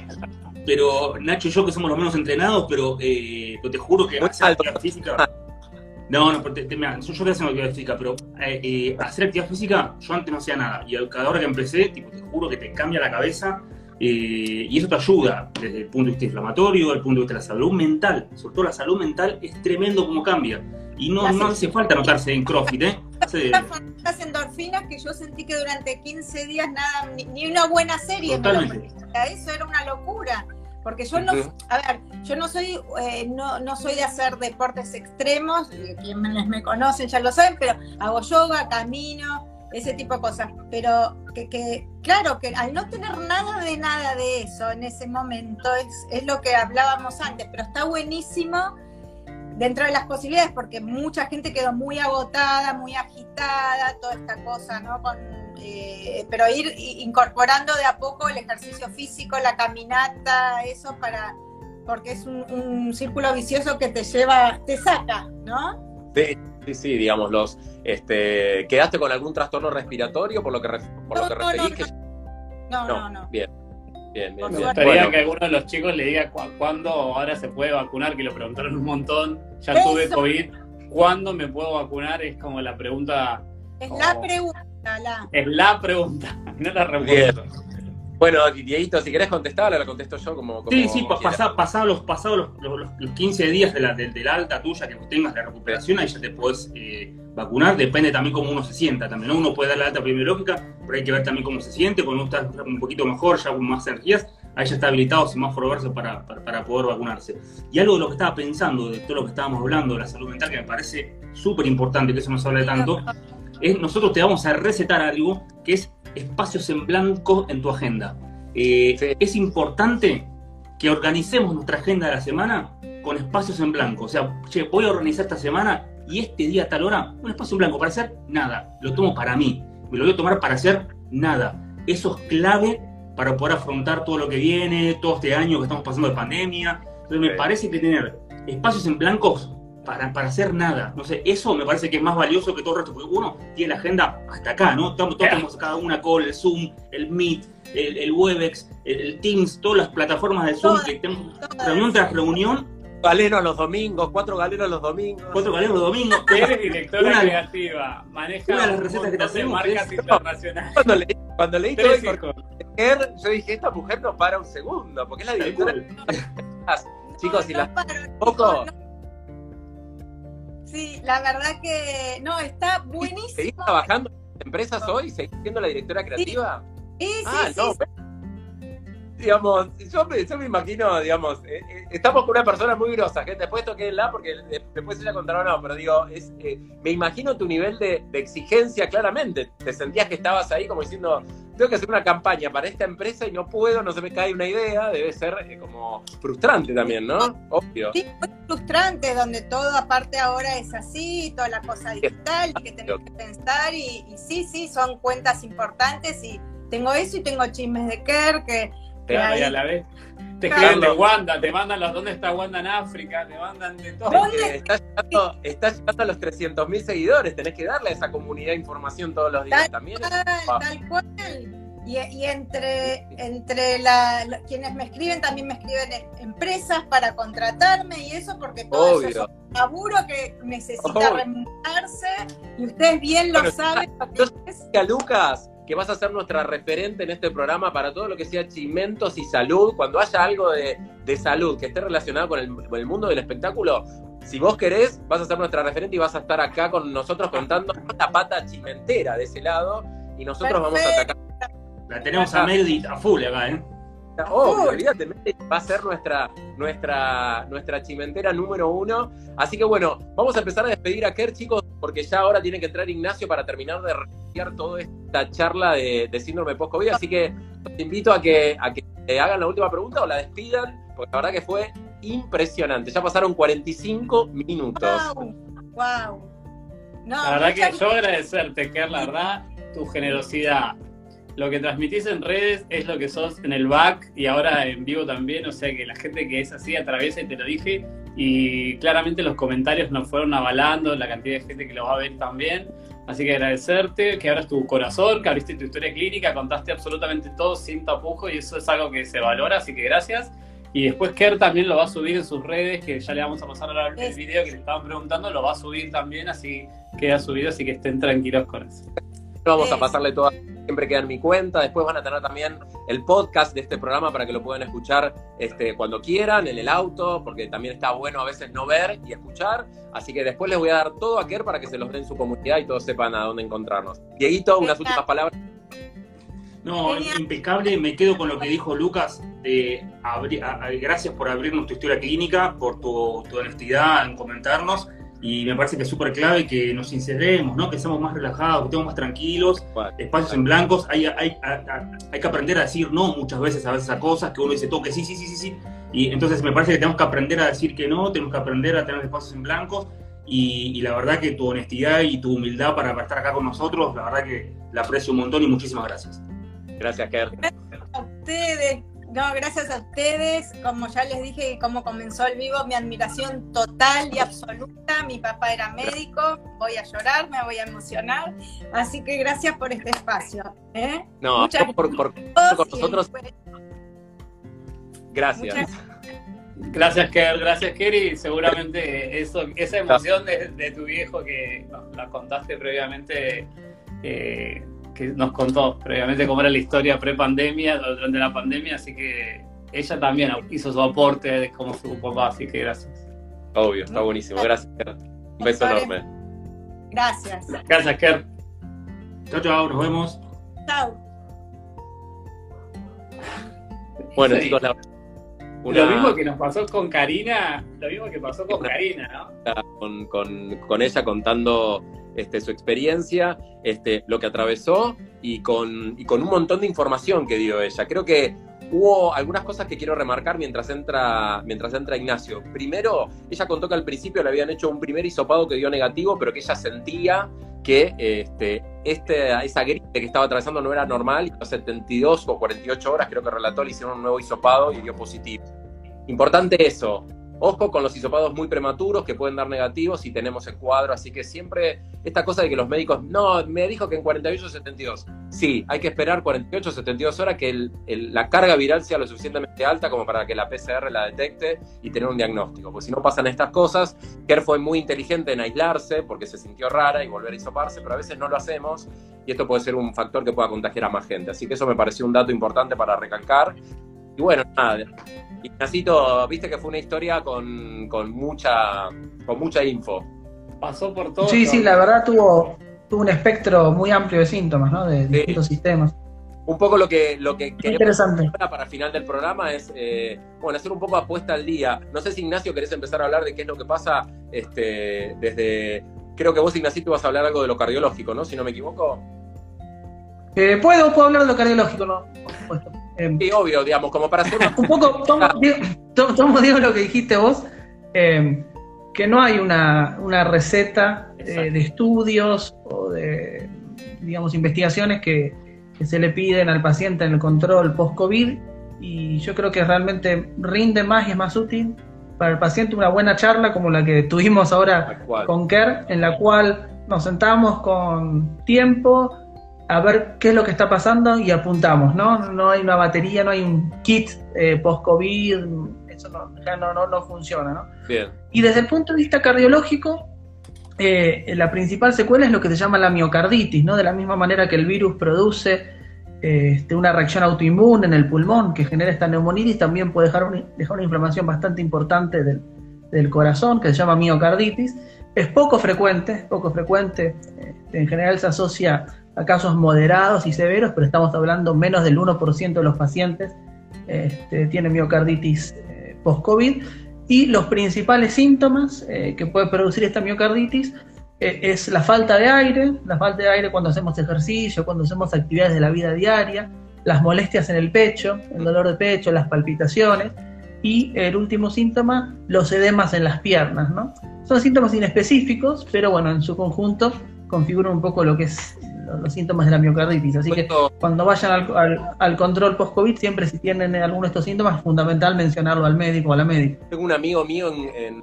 pero Nacho y yo que somos los menos entrenados, pero, eh, te juro que hacer actividad física... No, no, te, te, mira, yo, yo voy a hacer actividad física, pero hacer actividad física, yo antes no hacía nada. Y cada hora que empecé, tipo, te juro que te cambia la cabeza y eso te ayuda desde el punto de vista inflamatorio, desde el punto de vista de la salud mental. Sobre todo la salud mental es tremendo como cambia. Y no, no hace falta notarse en CrossFit, ¿eh? Las endorfinas que yo sentí que durante 15 días nada, ni, una buena serie. eso era una locura. Porque yo no, a ver, yo no soy, eh, no, no soy de hacer deportes extremos, eh, quienes me conocen ya lo saben, pero hago yoga, camino, ese tipo de cosas. Pero que, que, claro, que al no tener nada de nada de eso en ese momento, es, es lo que hablábamos antes, pero está buenísimo dentro de las posibilidades, porque mucha gente quedó muy agotada, muy agitada, toda esta cosa, ¿no? Con, eh, pero ir incorporando de a poco el ejercicio físico, la caminata, eso para, porque es un, un círculo vicioso que te lleva, te saca, ¿no? Sí, sí, sí, digamos, los, este, ¿quedaste con algún trastorno respiratorio por lo que, por lo que referís? No, no, no. Bien. Bien, bien, Me gustaría que alguno de los chicos le diga cuándo ahora se puede vacunar, que lo preguntaron un montón. Ya tuve COVID. ¿Cuándo me puedo vacunar? Es como la pregunta. Es la pregunta, la. Es la pregunta, <laughs> no la respuesta. Bueno, Dieguito, si querés contestarla, la contesto yo como. sí, sí, pasados los, pasados los, los, 15 días de la, de, la alta tuya que tengas de recuperación, ahí ya te podés eh, vacunar. Depende también cómo uno se sienta. También uno puede dar la alta epidemiológica, pero hay que ver también cómo se siente. Cuando uno está un poquito mejor, ya con más energías, ahí ya está habilitado semáforo verso para, para, para poder vacunarse. Y algo de lo que estaba pensando, de todo lo que estábamos hablando de la salud mental, que me parece súper importante que eso no se hable tanto, es nosotros te vamos a recetar algo que es espacios en blanco en tu agenda. Eh, es importante que organicemos nuestra agenda de la semana con espacios en blanco. O sea, che, voy a organizar esta semana y este día a tal hora, un espacio en blanco para hacer nada. Lo tomo para mí. Me lo voy a tomar para hacer nada. Eso es clave para poder afrontar todo lo que viene, todo este año que estamos pasando de pandemia. Entonces me parece que tener espacios en blancos para, para, hacer nada. No sé, eso me parece que es más valioso que todo el resto, porque uno tiene la agenda hasta acá, ¿no? Todos, tenemos cada una call, el Zoom, el Meet, el, Webex, el, Teams, todas las plataformas de Zoom que tenemos reunión tras reunión. Galeros los domingos, cuatro galeros los domingos. Cuatro galeros los domingos. <laughs> Eres directora una, creativa, maneja una de las recetas que te hacemos. marcas internacionales. Cuando leí, cuando leí todo mujer, yo dije, esta mujer no para un segundo, porque es la directora. <laughs> Chicos, si la poco Sí, la verdad que no, está buenísimo. ¿Seguís trabajando en empresas hoy? ¿Seguís siendo la directora creativa? Sí, sí, ah, no, digamos, yo me, yo me imagino, digamos, eh, eh, estamos con una persona muy grosa, gente, después la porque después ella contará no, pero digo, es, eh, me imagino tu nivel de, exigencia claramente, te sentías que estabas ahí como diciendo, tengo que hacer una campaña para esta empresa y no puedo, no se me cae una idea, debe ser como frustrante también, ¿no? Obvio. Sí, muy frustrante, donde todo aparte ahora es así, toda la cosa digital, que tenés que pensar y, y sí, sí, son cuentas importantes y tengo eso y tengo chismes de Kerr, que te, a la vez. Te escriben de Wanda, te mandan los dónde está Wanda en África, te mandan de todo. Estás llegando, está llegando a los 300.000 seguidores, tenés que darle a esa comunidad información todos los días también. Tal cual. Y, y, entre, entre la, quienes me escriben, también me escriben empresas para contratarme y eso, porque todo eso es un laburo que necesita remontarse y ustedes bien lo saben. Yo, yo, Lucas, que vas a ser nuestra referente en este programa para todo lo que sea chimentos y salud. Cuando haya algo de, salud que esté relacionado con el, mundo del espectáculo, si vos querés, vas a ser nuestra referente y vas a estar acá con nosotros contando la pata chimentera de ese lado y nosotros vamos a atacar. La tenemos a Meredith a full acá, ¿eh? Oh, olvídate, va a ser nuestra, nuestra, nuestra chimentera número uno. Así que bueno, vamos a empezar a despedir a Ker, chicos, porque ya ahora tiene que entrar Ignacio para terminar de retirar toda esta charla de, síndrome post-COVID. Así que te invito a que, a que hagan la última pregunta o la despidan, porque la verdad que fue impresionante. Ya pasaron 45 minutos. ¡Wow! wow. la verdad que yo agradecerte, Ker, la verdad, tu generosidad lo que transmitís en redes es lo que sos en el back y ahora en vivo también, o sea que la gente que es así atraviesa y te lo dije y claramente los comentarios nos fueron avalando la cantidad de gente que lo va a ver también. Así que agradecerte, que abras tu corazón, que abriste tu historia clínica, contaste absolutamente todo sin tapujo y eso es algo que se valora, así que gracias. Y después Ker también lo va a subir en sus redes, que ya le vamos a pasar ahora el video que le estaban preguntando, lo va a subir también, así queda subido, así que estén tranquilos con eso. Vamos a pasarle toda siempre queda en mi cuenta. Después van a tener también el podcast de este programa para que lo puedan escuchar este, cuando quieran, en el auto, porque también está bueno a veces no ver y escuchar. Así que después les voy a dar todo a Kerr para que se los den en su comunidad y todos sepan a dónde encontrarnos. Dieguito, unas últimas palabras. No, impecable. Me quedo con lo que dijo Lucas. De gracias por abrirnos tu historia clínica, por tu, tu honestidad en comentarnos y me parece que es súper clave que nos sinceremos, ¿no? que seamos más relajados, que estemos más tranquilos, espacios en blancos, hay, hay, hay, hay, que aprender a decir no muchas veces a veces a cosas que uno dice todo que sí, sí, sí, sí, sí, Y entonces me parece que tenemos que aprender a decir que no, tenemos que aprender a tener espacios en blancos y, la verdad que tu honestidad y tu humildad para, estar acá con nosotros, la verdad que la aprecio un montón y muchísimas gracias. Gracias, Ker. Gracias a ustedes. No, gracias a ustedes. Como ya les dije, cómo comenzó el vivo, mi admiración total y absoluta. Mi papá era médico, voy a llorar, me voy a emocionar. Así que gracias por este espacio. ¿eh? No, Muchas por, por, con nosotros. Gracias. Gracias, Ker, gracias, Kerry. Seguramente eso, esa emoción de, tu viejo que nos la contaste previamente, eh, que nos contó previamente cómo era la historia pre-pandemia, durante la pandemia, así que ella también hizo su aporte de cómo su papá, así que gracias. Obvio, está buenísimo. Gracias, Ker. Un beso enorme. Gracias. Gracias, Ker. Chao, chao, nos vemos. Chao. Bueno, chicos, la lo mismo que nos pasó con Karina, lo mismo que pasó con Karina, ¿no? Con, ella contando este, su experiencia, este, lo que atravesó y con, y con un montón de información que dio ella. Creo que hubo algunas cosas que quiero remarcar mientras entra, mientras entra Ignacio. Primero, ella contó que al principio le habían hecho un primer hisopado que dio negativo, pero que ella sentía que este, este, esa gripe que estaba atravesando no era normal y a 72 o 48 horas, creo que relató, le hicieron un nuevo hisopado y dio positivo. Importante eso, Ojo con los hisopados muy prematuros que pueden dar negativos si tenemos el cuadro, así que siempre esta cosa de que los médicos, no, me dijo que en 48 o 72. Sí, hay que esperar 48 o 72 horas que la carga viral sea lo suficientemente alta como para que la PCR la detecte y tener un diagnóstico. Pues si no pasan estas cosas, Kerr fue muy inteligente en aislarse porque se sintió rara y volver a hisoparse, pero a veces no lo hacemos y esto puede ser un factor que pueda contagiar a más gente. Así que eso me pareció un dato importante para recalcar. Y bueno, nada, Ignacito, viste que fue una historia con, mucha, con mucha info. Pasó por todo. Sí, sí, la verdad tuvo, tuvo un espectro muy amplio de síntomas, ¿no? De, distintos sistemas. Un poco lo que, lo que interesante. para final del programa es eh, bueno, hacer un poco apuesta al día. No sé si Ignacio querés empezar a hablar de qué es lo que pasa este, desde. Creo que vos, Ignacito, vas a hablar algo de lo cardiológico, ¿no? Si no me equivoco. Eh, puedo, puedo hablar de lo cardiológico, ¿no? Por supuesto. Sí, obvio, digamos, como para hacer <laughs> un poco, <laughs> tomo, digo, lo que dijiste vos, em, que no hay una, receta eh, de estudios o de, digamos, investigaciones que, se le piden al paciente en el control post-COVID y yo creo que realmente rinde más y es más útil para el paciente una buena charla como la que tuvimos ahora con Kerr, en la cual nos sentamos con tiempo, a ver qué es lo que está pasando y apuntamos, ¿no? No hay una batería, no hay un kit eh, post-COVID, eso no, ya no, no, funciona, ¿no? Bien. Y desde el punto de vista cardiológico, eh, la principal secuela es lo que se llama la miocarditis, ¿no? De la misma manera que el virus produce este, una reacción autoinmune en el pulmón que genera esta neumonitis, también puede dejar, dejar una inflamación bastante importante del, del, corazón, que se llama miocarditis. Es poco frecuente, poco frecuente, este, en general se asocia a casos moderados y severos, pero estamos hablando menos del 1% de los pacientes este, tienen miocarditis eh, post-COVID. Y los principales síntomas eh, que puede producir esta miocarditis eh, es la falta de aire, la falta de aire cuando hacemos ejercicio, cuando hacemos actividades de la vida diaria, las molestias en el pecho, el dolor de pecho, las palpitaciones y el último síntoma, los edemas en las piernas. ¿no? Son síntomas inespecíficos, pero bueno, en su conjunto configuran un poco lo que es los, síntomas de la miocarditis. Así que cuando vayan al, control post-COVID, siempre si tienen alguno de estos síntomas, es fundamental mencionarlo al médico o a la médica. Tengo un amigo mío en,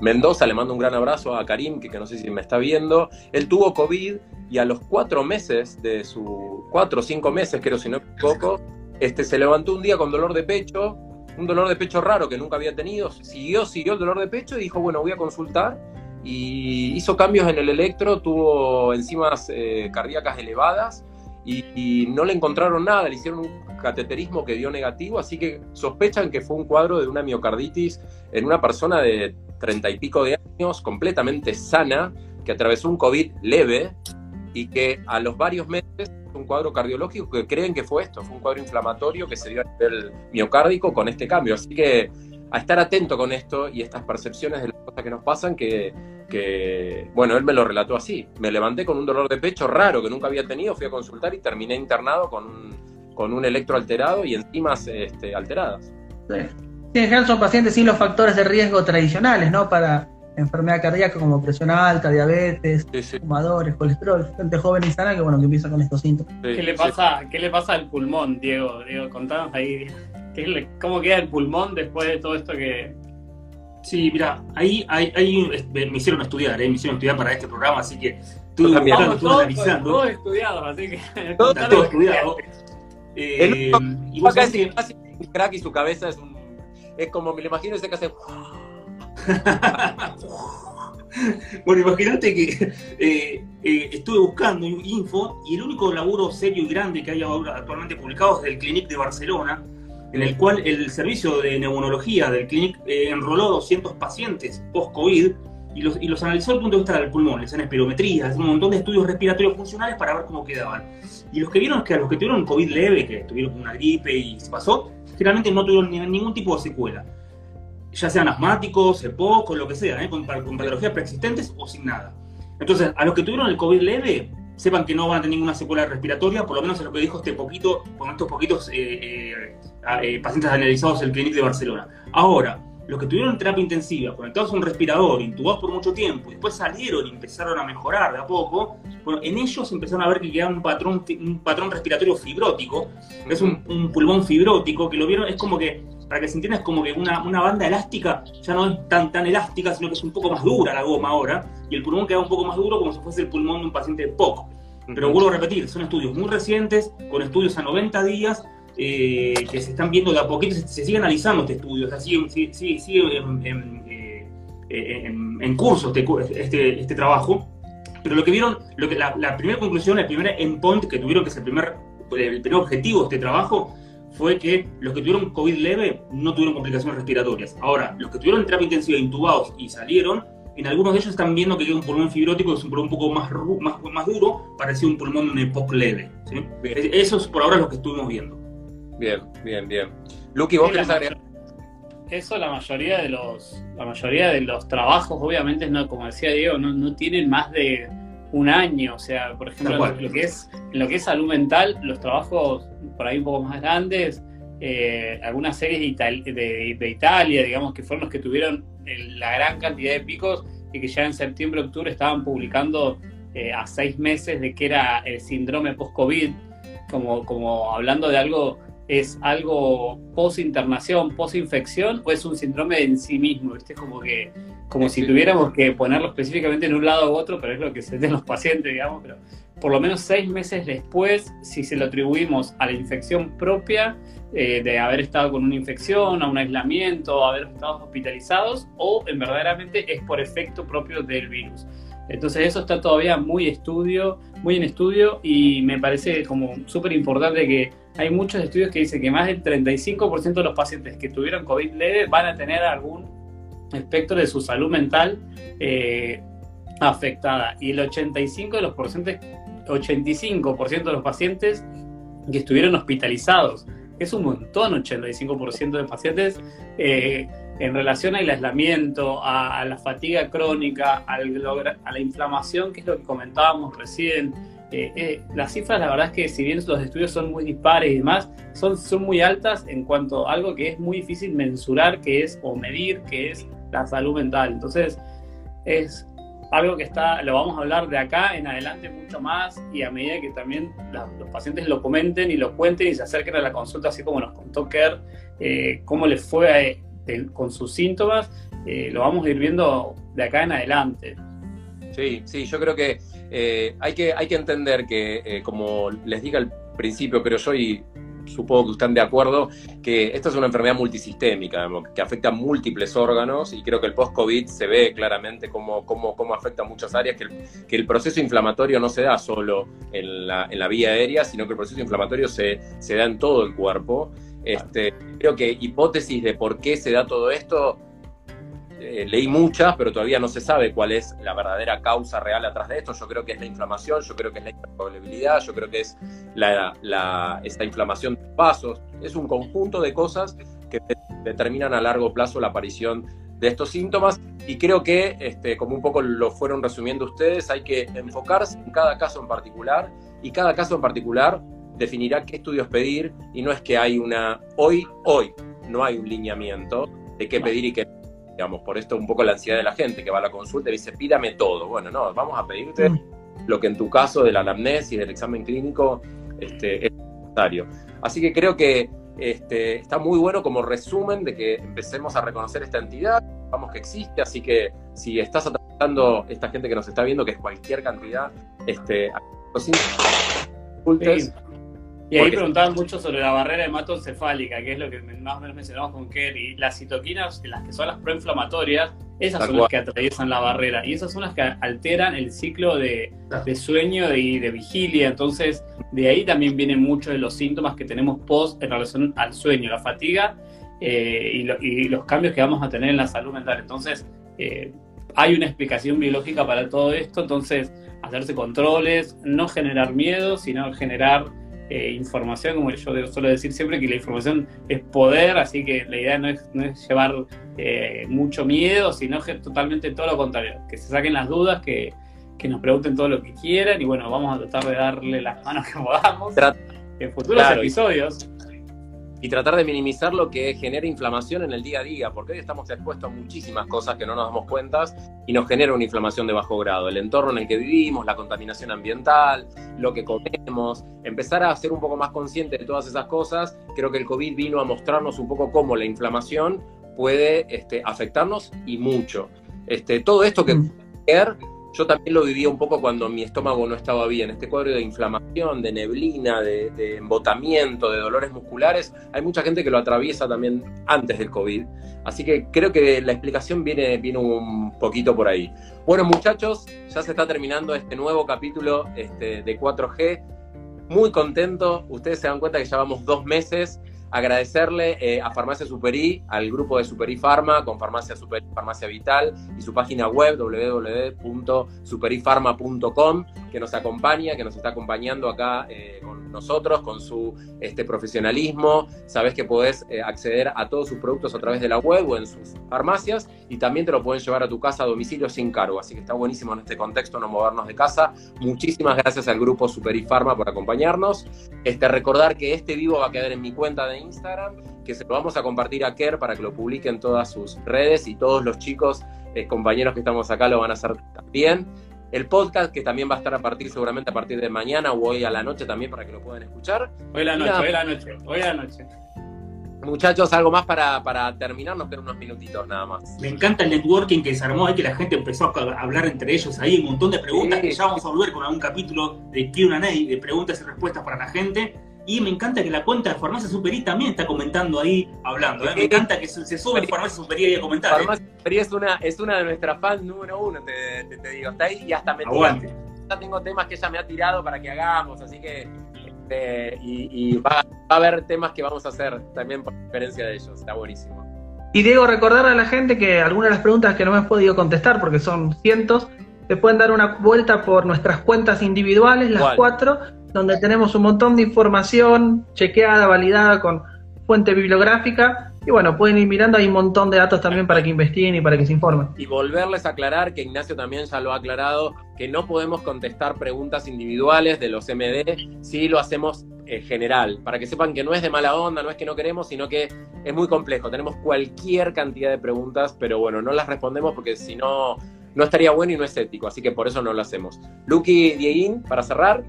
Mendoza, le mando un gran abrazo a Karim, que, no sé si me está viendo. Él tuvo COVID y a los cuatro meses de su, cuatro o cinco meses, creo si no me equivoco, este, se levantó un día con dolor de pecho, un dolor de pecho raro que nunca había tenido, siguió, siguió el dolor de pecho y dijo, bueno, voy a consultar y hizo cambios en el electro, tuvo enzimas eh, cardíacas elevadas y, no le encontraron nada, le hicieron un cateterismo que dio negativo, así que sospechan que fue un cuadro de una miocarditis en una persona de treinta y pico de años, completamente sana, que atravesó un COVID leve y que a los varios meses un cuadro cardiológico que creen que fue esto, fue un cuadro inflamatorio que se dio a nivel miocárdico con este cambio. Así que a estar atento con esto y estas percepciones de las cosas que nos pasan que, que, bueno, él me lo relató así. Me levanté con un dolor de pecho raro que nunca había tenido, fui a consultar y terminé internado con un, con un electro alterado y enzimas este, alteradas. en general son pacientes sin los factores de riesgo tradicionales, ¿no? Para enfermedad cardíaca como presión alta, diabetes, fumadores, colesterol, gente joven y sana que bueno que empieza con estos síntomas. ¿Qué le pasa, ¿qué le pasa al pulmón, Diego? Diego, contanos ahí cómo queda el pulmón después de todo esto que. Sí, mira, ahí, ahí, me hicieron estudiar, ¿eh? me hicieron estudiar para este programa, así que estuve analizando. Todos estudiados, así que. <laughs> Todo, todo estudiado. Eh, y vos casi, un crack y su cabeza es un. Es como me lo imagino ese que hace. <laughs> bueno, imagínate que eh, eh, estuve buscando info y el único laburo serio y grande que hay ahora actualmente publicado es del Clinic de Barcelona, en el cual el servicio de neumonología del Clinic eh, enroló 200 pacientes post-COVID y los, y los analizó desde el punto de vista del pulmón, les hacen espirometrías, un montón de estudios respiratorios funcionales para ver cómo quedaban. Y los que vieron que a los que tuvieron COVID leve, que tuvieron una gripe y se pasó, generalmente no tuvieron ningún tipo de secuela ya sean asmáticos, EPOC o lo que sea, ¿eh? con, patologías preexistentes o sin nada. Entonces, a los que tuvieron el COVID leve, sepan que no van a tener ninguna secuela respiratoria, por lo menos es lo que dijo este poquito, con estos poquitos eh, eh, pacientes analizados el Clinic de Barcelona. Ahora, los que tuvieron terapia intensiva, conectados a un respirador, intubados por mucho tiempo, y después salieron y empezaron a mejorar de a poco, bueno, en ellos empezaron a ver que quedaba un patrón, un patrón respiratorio fibrótico, que es un, un, pulmón fibrótico, que lo vieron, es como que para que se entienda, es como que una, una, banda elástica ya no es tan, tan elástica, sino que es un poco más dura la goma ahora, y el pulmón queda un poco más duro como si fuese el pulmón de un paciente de POC. Pero vuelvo a repetir, son estudios muy recientes, con estudios a 90 días, eh, que se están viendo de a poquito, se, sigue analizando este estudio, o sea, sigue, sigue, en, eh, en, curso este, este, este, trabajo. Pero lo que vieron, lo que, la, la primera conclusión, el primer endpoint que tuvieron, que es el primer, el primer objetivo de este trabajo, fue que los que tuvieron COVID leve no tuvieron complicaciones respiratorias. Ahora, los que tuvieron terapia intensiva intubados y salieron, en algunos de ellos están viendo que queda un pulmón fibrótico, es un pulmón un poco más, más, más duro, parecía un pulmón de EPOC leve. Eso es por ahora lo que estuvimos viendo. Bien, bien, bien. Luqui, ¿vos querés agregar? Eso la mayoría de los, la mayoría de los trabajos, obviamente, no, como decía Diego, no, no tienen más de un año. O sea, por ejemplo, en lo, que es, en lo que es salud mental, los trabajos por ahí un poco más grandes, eh, algunas series de, Italia, digamos, que fueron los que tuvieron la gran cantidad de picos y que ya en septiembre, octubre estaban publicando eh, a seis meses de que era el síndrome post-COVID, como, como hablando de algo, es algo post-internación, post-infección o es un síndrome en sí mismo, ¿viste? Como que como si tuviéramos que ponerlo específicamente en un lado u otro, pero es lo que se den los pacientes, digamos, pero por lo menos seis meses después, si se lo atribuimos a la infección propia, eh, de haber estado con una infección, a un aislamiento, a haber estado hospitalizados, o en verdaderamente es por efecto propio del virus. Entonces eso está todavía muy estudio, muy en estudio y me parece como súper importante que hay muchos estudios que dicen que más del 35% de los pacientes que tuvieron COVID leve van a tener algún espectro de su salud mental eh, afectada. Y el 85 de los 85% de los pacientes que estuvieron hospitalizados, es un montón, 85% de pacientes eh, en relación al aislamiento, a, la fatiga crónica, a la inflamación, que es lo que comentábamos recién. Eh, las cifras, la verdad es que si bien los estudios son muy dispares y demás, son, son muy altas en cuanto a algo que es muy difícil mensurar, que es o medir, que es la salud mental. Entonces, es algo que está, lo vamos a hablar de acá en adelante mucho más y a medida que también los pacientes lo comenten y lo cuenten y se acerquen a la consulta, así como nos contó Kerr, eh, cómo les fue con sus síntomas, eh, lo vamos a ir viendo de acá en adelante. Sí, sí, yo creo que, eh, hay, que hay que entender que, como les dije al principio, pero yo y supongo que están de acuerdo, que esta es una enfermedad multisistémica, que afecta a múltiples órganos y creo que el post-COVID se ve claramente cómo, cómo, cómo afecta a muchas áreas, que el, que el, proceso inflamatorio no se da solo en la, en la vía aérea, sino que el proceso inflamatorio se, se da en todo el cuerpo. Este, creo que hipótesis de por qué se da todo esto eh, leí muchas, pero todavía no se sabe cuál es la verdadera causa real atrás de esto. Yo creo que es la inflamación, yo creo que es la hipercoagulabilidad, yo creo que es la, esta inflamación de vasos. Es un conjunto de cosas que determinan a largo plazo la aparición de estos síntomas y creo que, este, como un poco lo fueron resumiendo ustedes, hay que enfocarse en cada caso en particular y cada caso en particular definirá qué estudios pedir y no es que hay una hoy, hoy, no hay un lineamiento de qué pedir y qué digamos, por esto un poco la ansiedad de la gente que va a la consulta y dice, pídame todo. Bueno, no, vamos a pedirte mm. lo que en tu caso de la anamnesis, del examen clínico, este, es necesario. Así que creo que este, está muy bueno como resumen de que empecemos a reconocer esta entidad, vamos que existe, así que si estás atacando esta gente que nos está viendo, que es cualquier cantidad, este, y ahí preguntaban mucho sobre la barrera hematoencefálica, que es lo que más o menos mencionamos con Kerry. Las citoquinas, las que son las proinflamatorias, esas son las que atraviesan la barrera y esas son las que alteran el ciclo de, sueño y de vigilia. Entonces, de ahí también vienen muchos de los síntomas que tenemos post en relación al sueño, la fatiga eh, y, los cambios que vamos a tener en la salud mental. Entonces, eh, hay una explicación biológica para todo esto. Entonces, hacerse controles, no generar miedo, sino generar eh, información, como yo suelo decir siempre, que la información es poder, así que la idea no es, llevar eh, mucho miedo, sino que totalmente todo lo contrario, que se saquen las dudas, que, nos pregunten todo lo que quieran y bueno, vamos a tratar de darle las manos que podamos en futuros episodios y tratar de minimizar lo que genera inflamación en el día a día, porque hoy estamos expuestos a muchísimas cosas que no nos damos cuenta y nos genera una inflamación de bajo grado. El entorno en el que vivimos, la contaminación ambiental, lo que comemos, empezar a ser un poco más consciente de todas esas cosas. Creo que el COVID vino a mostrarnos un poco cómo la inflamación puede este, afectarnos y mucho. Este, todo esto que mm. Yo también lo vivía un poco cuando mi estómago no estaba bien. Este cuadro de inflamación, de neblina, de, embotamiento, de dolores musculares, hay mucha gente que lo atraviesa también antes del COVID. Así que creo que la explicación viene, viene un poquito por ahí. Bueno, muchachos, ya se está terminando este nuevo capítulo este, de 4G. Muy contento. Ustedes se dan cuenta que llevamos dos meses agradecerle eh, a Farmacia Superi, al grupo de Superi Pharma, con Farmacia Superi, Farmacia Vital y su página web www.superifarma.com, que nos acompaña, que nos está acompañando acá eh, con nosotros, con su este, profesionalismo. Sabes que podés eh, acceder a todos sus productos a través de la web o en sus farmacias y también te lo pueden llevar a tu casa a domicilio sin cargo. Así que está buenísimo en este contexto no movernos de casa. Muchísimas gracias al grupo Superi Pharma por acompañarnos. Este, recordar que este vivo va a quedar en mi cuenta de Instagram, que se lo vamos a compartir a Kerr para que lo publique en todas sus redes y todos los chicos, eh, compañeros que estamos acá lo van a hacer también. El podcast que también va a estar a partir seguramente a partir de mañana o hoy a la noche también para que lo puedan escuchar. Hoy a la noche, hoy a la noche, hoy a la noche. Muchachos, algo más para, para terminar, nos quedan unos minutitos nada más. Me encanta el networking que se armó ahí, que la gente empezó a hablar entre ellos ahí, un montón de preguntas que ya vamos a volver con algún capítulo de Q&A, de preguntas y respuestas para la gente. Y me encanta que la cuenta de Farmacia Superi también está comentando ahí, hablando. ¿eh? Me encanta que se, sube Farmacia Superi ahí a comentar. ¿eh? Farmacia Superi es una, es una de nuestras fans número uno, te, te, digo. Está ahí y hasta me Aguante. Ya tengo temas que ella me ha tirado para que hagamos, así que. Este, y, va, a haber temas que vamos a hacer también por diferencia de ellos. Está buenísimo. Y Diego, recordarle a la gente que algunas de las preguntas que no me has podido contestar, porque son cientos, te pueden dar una vuelta por nuestras cuentas individuales, las cuatro, donde tenemos un montón de información chequeada, validada con fuente bibliográfica. Y bueno, pueden ir mirando, hay un montón de datos también para que investiguen y para que se informen. Y volverles a aclarar, que Ignacio también ya lo ha aclarado, que no podemos contestar preguntas individuales de los MD, si lo hacemos en general, para que sepan que no es de mala onda, no es que no queremos, sino que es muy complejo. Tenemos cualquier cantidad de preguntas, pero bueno, no las respondemos porque si no, no estaría bueno y no es ético, así que por eso no lo hacemos. Lucky Dieguín, para cerrar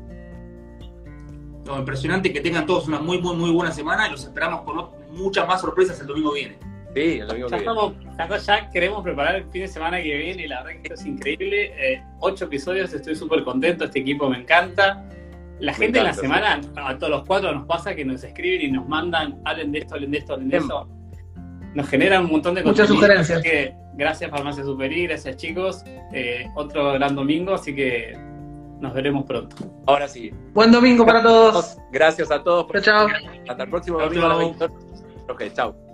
impresionante, que tengan todos una muy, muy, muy buena semana y los esperamos con muchas más sorpresas el domingo viene. Sí, el domingo ya viene. ya queremos preparar el fin de semana que viene y la verdad que esto es increíble. Eh, ocho episodios, estoy súper contento, este equipo me encanta. La gente en la semana, a todos los cuatro nos pasa que nos escriben y nos mandan, hablen de esto, hablen de esto, hablen de eso. Nos generan un montón de Muchas sugerencias. que gracias Farmacia Superi, gracias chicos. Eh, otro gran domingo, así que nos veremos pronto. Ahora sí. Buen domingo para todos. Gracias a todos. Chao, chao. Hasta el próximo domingo. Ok, chao.